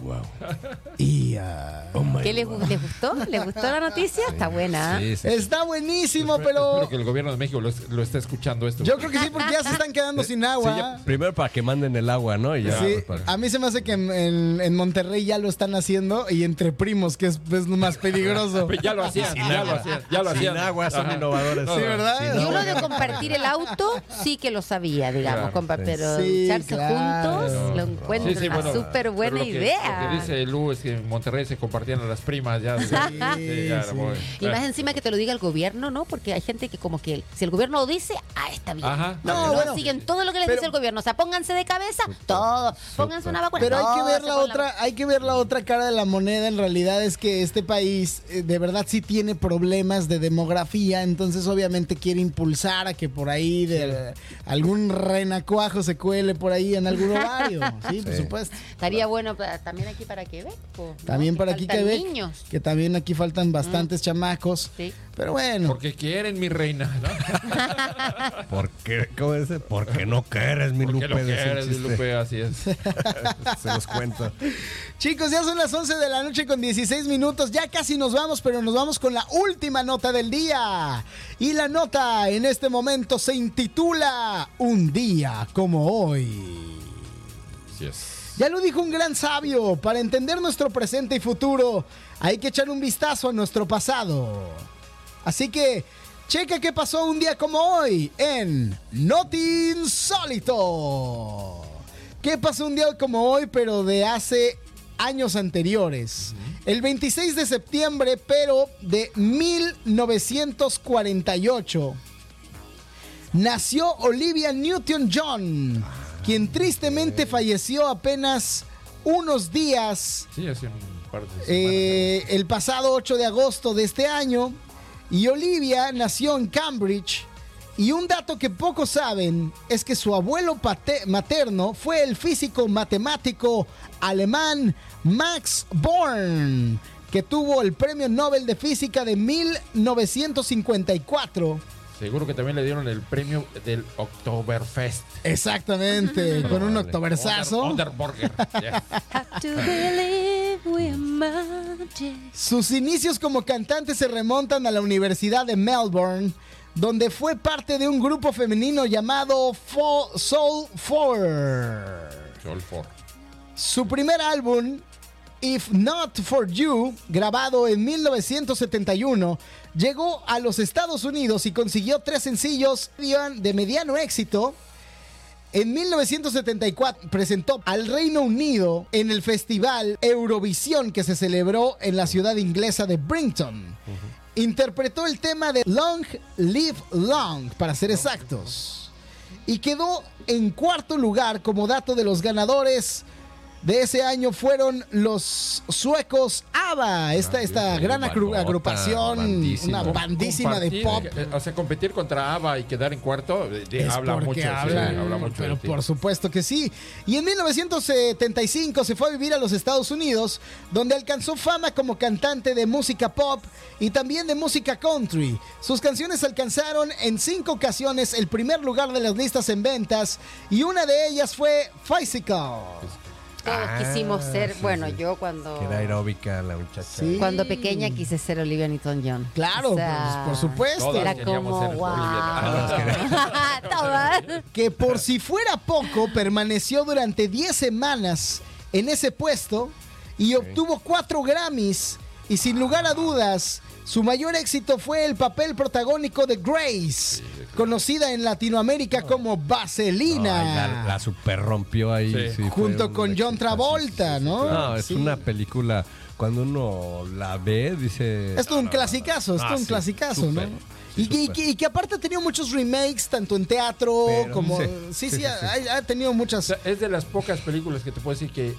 (laughs) Y ah, ¿Qué les, gu- les gustó? ¿Les gustó la noticia? Está buena. Sí, sí. está buenísimo, Espero pero que el gobierno de México lo, lo esté escuchando esto. yo creo que sí, porque ya se están quedando sin agua. Primero para que manden el agua, ¿no? Y ya. Sí, pues, para- a mí se me hace que en, en- en Monterrey ya lo están haciendo y entre primos, que es, es lo más peligroso. Pues (laughs) ya lo hacían, Sin ya lo agua. hacían, ya lo Sin hacían. agua son Ajá. innovadores. No, Sí. ¿verdad? Sin Y uno de compartir el auto sí que lo sabía, digamos, Claro, compa- sí. pero claro. juntos lo encuentro sí, una bueno, súper buena idea. Lo que dice Lu es que en Monterrey se compartían a las primas ya. Sí, ya era sí. muy- Y más encima que te lo diga el gobierno, ¿no? Porque hay gente que como que si el gobierno lo dice, ah, está bien. Ajá. No, No, bueno. siguen todo lo que les Pero- dice el gobierno. O sea, pónganse de cabeza, todo. Pónganse una vacuna. Pero hay que ver la otra, hay que ver la otra cara de la moneda. En realidad es que este país eh, de verdad sí tiene problemas de demografía, entonces obviamente quiere impulsar a que por ahí de, algún renacuajo se cuele por ahí en algún ovario. Sí, por Sí. supuesto. Estaría bueno para- también aquí para Quebec. po, ¿no? También Que para aquí Quebec, niños. que también aquí faltan bastantes chamacos. Sí. Pero bueno, Porque quieren, mi reina, ¿no? (laughs) ¿Por qué? ¿Cómo dice? Porque no quieres, mi Porque Lupe. el quieres, mi. Lupe, así es. (laughs) Se los cuento. chicos, ya son las 11 de la noche con 16 minutos. Ya casi nos vamos, pero nos vamos con la última nota del día. Y la nota en este momento se intitula Un día como hoy. Así es. Ya lo dijo un gran sabio, para entender nuestro presente y futuro hay que echar un vistazo a nuestro pasado. Así que, checa qué pasó un día como hoy en Noti Insólito. ¿Qué pasó un día como hoy, pero de hace años anteriores? El 26 de septiembre, pero de 1948 nació Olivia Newton-John, quien tristemente falleció apenas unos días Sí, hace un par de semanas. eh, el pasado 8 de agosto de este año. Y Olivia nació en Cambridge. Y un dato que pocos saben es que su abuelo materno fue el físico matemático alemán Max Born, que tuvo el Premio Nobel de Física de 1954. Seguro que también le dieron el premio del Oktoberfest. Exactamente, con un octoberzazo. Under- Underburger. Yeah. (laughs) Sus inicios como cantante se remontan a la Universidad de Melbourne, donde fue parte de un grupo femenino llamado Fo- Soul Four. Sol for. Su primer álbum, If Not For You, grabado en 1971, llegó a los Estados Unidos y consiguió tres sencillos de mediano éxito. En 1974 presentó al Reino Unido en el festival Eurovisión que se celebró en la ciudad inglesa de Brinton. Interpretó el tema de Long Live Long, para ser exactos. Y quedó en cuarto lugar como dato de los ganadores de ese año fueron los suecos ABBA, esta, esta gran agrupación, bandísima. una bandísima de pop. Eh, O sea, competir contra ABBA y quedar en cuarto, eh, de- habla mucho. sí, habla, habla mucho pero de por supuesto que sí. Y en 1975 se fue a vivir a los Estados Unidos, donde alcanzó fama como cantante de música pop y también de música country. Sus canciones alcanzaron en cinco ocasiones el primer lugar de las listas en ventas y una de ellas fue Physical. Todos Ah, quisimos ser, sí, bueno, sí. yo cuando Que era aeróbica la muchacha. Sí. cuando pequeña quise ser Olivia Newton-John. Claro, O sea, pues, por supuesto. Todas Era queríamos como, ser wow. Olivia (laughs) Todas. que por si fuera poco, permaneció durante 10 semanas en ese puesto y obtuvo 4 Grammys. Y sin lugar a dudas, su mayor éxito fue el papel protagónico de Grace, conocida en Latinoamérica como No, Vaselina. la, la super rompió ahí. Sí. Junto un con John Travolta, sí, sí, ¿no? No, es Sí. una película. Cuando uno la ve, dice. Es todo un clasicazo, es todo Ah, un sí, clasicazo, ¿no? sí, Y, que- y súper. que, y que aparte ha tenido muchos remakes, tanto en teatro Pero- como... sí, Sí, sí, sí, sí, ha, tenido O muchas... sea, es de las pocas películas que te puedo decir que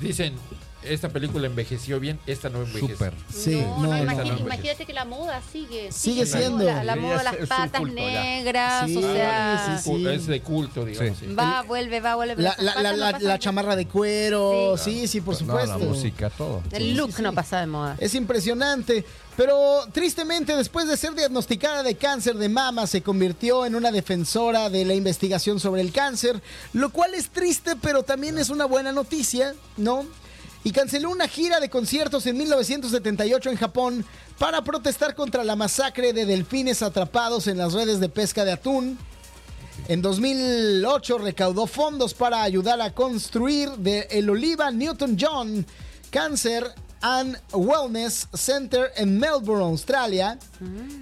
dicen, esta película envejeció bien, esta no envejeció. Súper. Sí, no, no, imagínate, no. imagínate que la moda sigue. Sigue la siendo. La, Sí, moda, las patas culto negras, Sí, o sea, sí, sí. Es de culto, digamos. Sí. sí. va, vuelve, va, vuelve. La, la- la- la- la chamarra de cuero, sí, sí, por No, supuesto. la música, todo. El look no pasa de moda. Es impresionante, pero tristemente después de ser diagnosticada de cáncer de mama se convirtió en una defensora de la investigación sobre el cáncer, lo cual es triste, pero también es una buena noticia, ¿no? Y canceló una gira de conciertos en 1978 en Japón para protestar contra la masacre de delfines atrapados en las redes de pesca de atún. En 2008 recaudó fondos para ayudar a construir de el Oliva Newton-John Cancer and Wellness Center en Melbourne, Australia.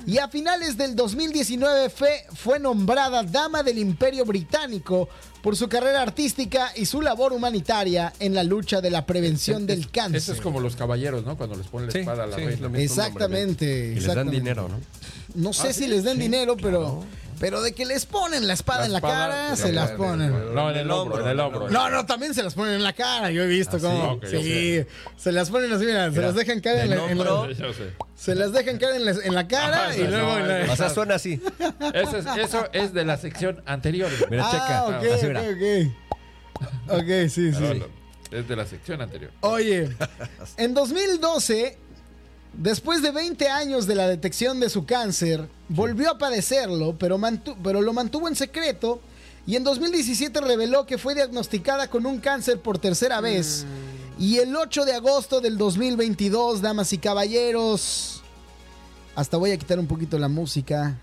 Y a finales del 2019 fue, fue nombrada Dama del Imperio Británico por su carrera artística y su labor humanitaria en la lucha de la prevención del Eso cáncer. es como los caballeros, ¿no? Cuando les ponen la Sí, espada a la sí, reina. Exactamente. Y les dan dinero, ¿no? No sé Ah, si ¿sí? les den Sí, dinero, pero, claro. Pero de que les ponen la espada La en la espada, cara, se las ponen. No, en el hombro, en el hombro. No, no, también se las ponen en la cara. Yo he visto ¿Ah, cómo. sí? Ok, sí, se las ponen así, mira, se las dejan caer en en la- hombro. Yo sé. se las dejan caer en la, en la cara Ajá, y no, luego en la- no, O sea, suena así. Eso es, eso es de la sección anterior. Mira, Ah, checa. ok, Así, mira. ok, ok. Ok, sí, sí. Es de la sección anterior. Oye, (laughs) en 2012, después de 20 años de la detección de su cáncer, volvió a padecerlo, pero, lo mantuvo en secreto. Y en 2017 reveló que fue diagnosticada con un cáncer por tercera vez. Y el 8 de agosto del 2022, damas y caballeros, hasta voy a quitar un poquito la música,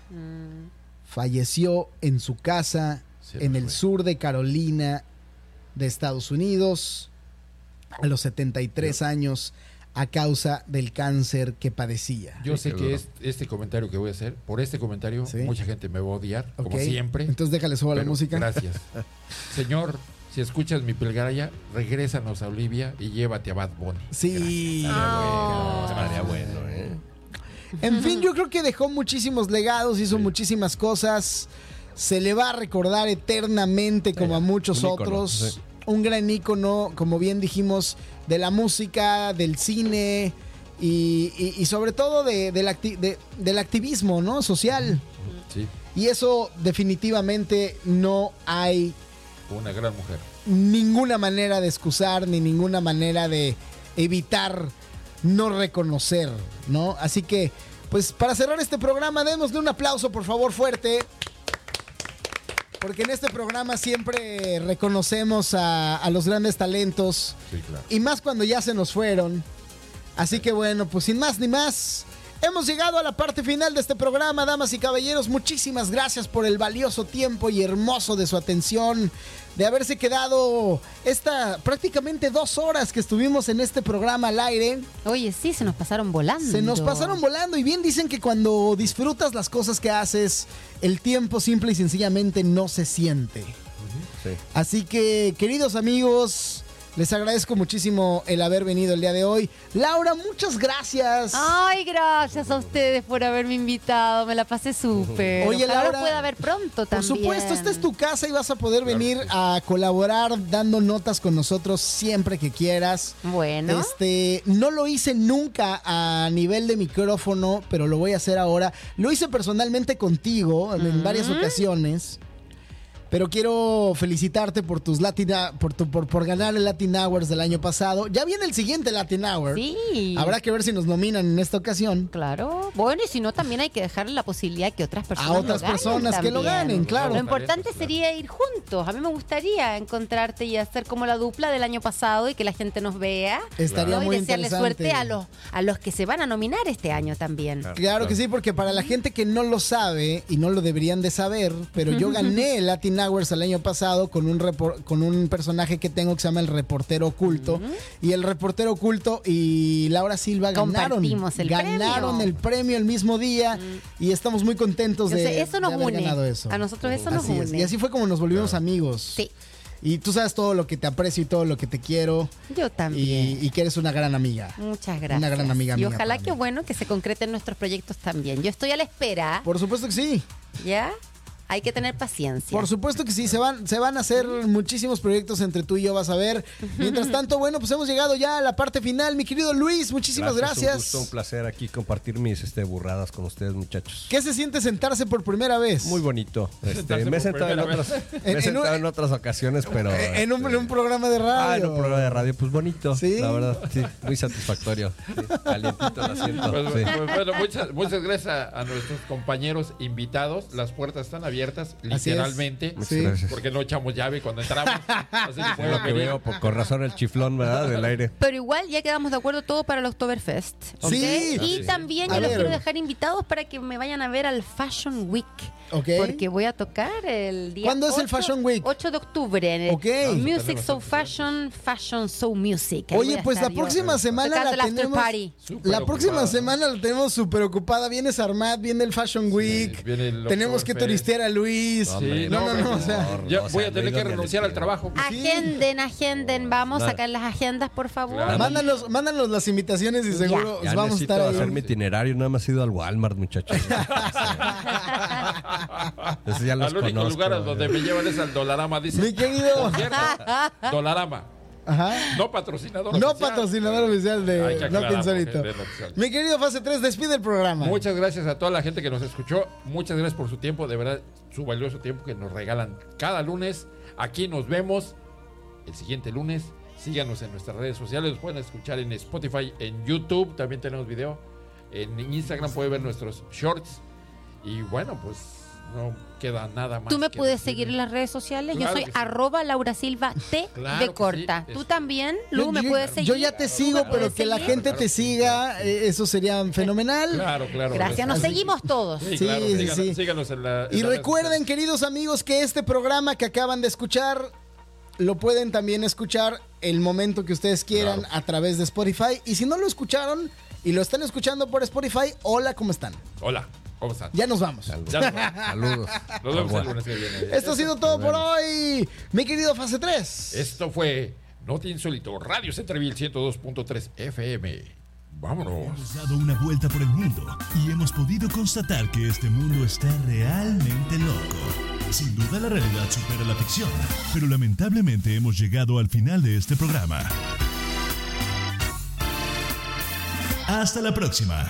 falleció en su casa en el fue. sur de Carolina de Estados Unidos a los 73 años a causa del cáncer que padecía. Yo sé que duro. es, este comentario que voy a hacer, por este comentario, Sí. mucha gente me va a odiar, como siempre. Entonces déjale suba la música. Gracias. (laughs) Señor, si escuchas mi pelgaraya, regrésanos a Olivia y llévate a Bad Bunny. Sí. Estaría bueno, ¿eh? En fin, yo creo que dejó muchísimos legados, hizo muchísimas cosas. Se le va a recordar eternamente como a muchos un otros. Un gran ícono, como bien dijimos, de la música, del cine y, y- y sobre todo de- del acti- de- del activismo ¿no? social. Sí, Y eso definitivamente no hay una gran mujer. ninguna manera de excusar ni ninguna manera de evitar no reconocer, ¿no? Así que, pues para cerrar este programa, démosle un aplauso, por favor, fuerte. Porque en este programa siempre reconocemos a, a los grandes talentos Sí, claro. y más cuando ya se nos fueron. Así que bueno, pues sin más ni más, hemos llegado a la parte final de este programa, damas y caballeros. Muchísimas gracias por el valioso tiempo y hermoso de su atención, de haberse quedado esta prácticamente dos horas que estuvimos en este programa al aire. Oye, sí, se nos pasaron volando. Se nos pasaron volando y bien dicen que cuando disfrutas las cosas que haces, el tiempo simple y sencillamente no se siente. Sí. Así que, queridos amigos, les agradezco muchísimo el haber venido el día de hoy. Laura, muchas gracias. Ay, gracias a ustedes por haberme invitado. Me la pasé súper. Oye, Ojalá Laura, lo pueda ver pronto Por también. supuesto, esta es tu casa y vas a poder venir a colaborar dando notas con nosotros siempre que quieras. Bueno. Este, no lo hice nunca a nivel de micrófono, pero lo voy a hacer ahora. Lo hice personalmente contigo en varias ocasiones. Pero quiero felicitarte por tus Latin, por, tu, por, por ganar el Latin Hours del año pasado. Ya viene el siguiente Latin Hour. Sí. Habrá que ver si nos nominan en esta ocasión. Claro. Bueno, y si no, también hay que dejarle la posibilidad que otras personas. A otras lo ganen personas que lo ganen, claro. Lo importante sería ir juntos. A mí me gustaría encontrarte y hacer como la dupla del año pasado y que la gente nos vea. Estaría ¿no? muy y desearle interesante. suerte a los, a los que se van a nominar este año también. Claro que sí, porque para la gente que no lo sabe y no lo deberían de saber, pero yo (laughs) gané el Latin Hours el año pasado con un repor- con un personaje que tengo que se llama el reportero oculto y el reportero oculto y Laura Silva ganaron el ganaron premio. el premio el mismo día y estamos muy contentos de, Entonces, eso nos de haber une. ganado eso. A nosotros eso nos es. une. Y así fue como nos volvimos amigos. Sí, Y tú sabes todo lo que te aprecio y todo lo que te quiero yo también. y, y que eres una gran amiga. Muchas gracias. Una gran amiga Y mía ojalá que mí. bueno que se concreten nuestros proyectos también. Yo estoy a la espera, Por supuesto que sí. ¿ya? Hay que tener paciencia. Por supuesto que sí, se van, se van a hacer muchísimos proyectos entre tú y yo, vas a ver. Mientras tanto, bueno, pues hemos llegado ya a la parte final. Mi querido Luis, muchísimas gracias. gusto, un placer aquí compartir mis este, burradas con ustedes, muchachos. ¿Qué se siente sentarse por primera vez? Muy bonito. (laughs) Este, me he sentado en otras, vez. me he En- un- en otras ocasiones, pero. En un, este, un programa de radio. Ah, en un programa de radio, pues bonito. ¿Sí? La verdad, sí, muy satisfactorio. Sí, calientito el asiento. Pues, sí. pues, bueno, muchas, muchas gracias a nuestros compañeros invitados. Las puertas están abiertas, Así es. literalmente. Muchas Sí. gracias. Porque no echamos llave cuando entramos. (laughs) Así que pueden lo que venir. veo, por- con razón el chiflón, ¿verdad? Del aire. Pero igual ya quedamos de acuerdo todo para el Oktoberfest. ¿ok? Sí. Y Sí. también A yo los ver. quiero dejar invitados para que me vayan a ver al Fashion Week. Ok. Porque voy a tocar el día. ¿Cuándo es el 8 Fashion Week? 8 de octubre en el Ok. Music So Fashion, Fashion So Music. Ahí voy Oye, a pues la estar yo próxima semana tocando la el after tenemos. party. Súper La próxima ocupada. semana la tenemos súper ocupada. Viene Sarmat, viene el Fashion Week. viene el tenemos que Oktoberfest. turistear a Luis. Sí, no, no, no. hombre, o sea, por Ya No, o voy a tener no que renunciar al trabajo. Agenden, agenden. Vamos a sacar las agendas, por favor. Claro. mándanos, mándanos las invitaciones y seguro Ya vamos a estar ahí. hacer mi itinerario, nada más he ido al Walmart, muchachos. (laughs) Eso ya los Al único conozco, lugar a donde me llevan es al Dolarama, dice. Mi querido. (laughs) Dolarama. Ajá. No patrocinador. No oficial. patrocinador oficial de que Bloque Insólito. Mi querido Fase 3, despide el programa. Muchas gracias a toda la gente que nos escuchó. Muchas gracias por su tiempo, de verdad, su valioso tiempo que nos regalan cada lunes. Aquí nos vemos el siguiente lunes. Síganos en nuestras redes sociales. Nos pueden escuchar en Spotify, en YouTube. También tenemos video. En Instagram pueden ver nuestros shorts. Y bueno, pues no queda nada más. Tú me puedes decir. seguir en las redes sociales. Claro yo soy sí. arroba Laura Silva T Claro de corta. sí. Tú también, Yo- Lu, me yo- puedes seguir. Yo ya te sigo, pero que la gente te siga, eh, eso sería fenomenal. Claro, claro. Gracias, nos Así- seguimos todos. Sí, Sí, claro. sí, síganos, sí. síganos en la. en Y recuerden, queridos amigos, que este programa que acaban de escuchar lo pueden también escuchar el momento que ustedes quieran Claro. a través de Spotify. Y si no lo escucharon y lo están escuchando por Spotify, hola, ¿cómo están? Hola, ¿cómo están? Ya nos vamos. Ya nos vamos. Saludos. Nos vemos el lunes que viene. Esto ha sido todo por hoy. Mi querido Fase 3. Esto fue Noti Insólito, Radio Centreville 102.3 FM. Vámonos. Hemos dado una vuelta por el mundo y hemos podido constatar que este mundo está realmente loco. Sin duda la realidad supera la ficción, pero lamentablemente hemos llegado al final de este programa. Hasta la próxima.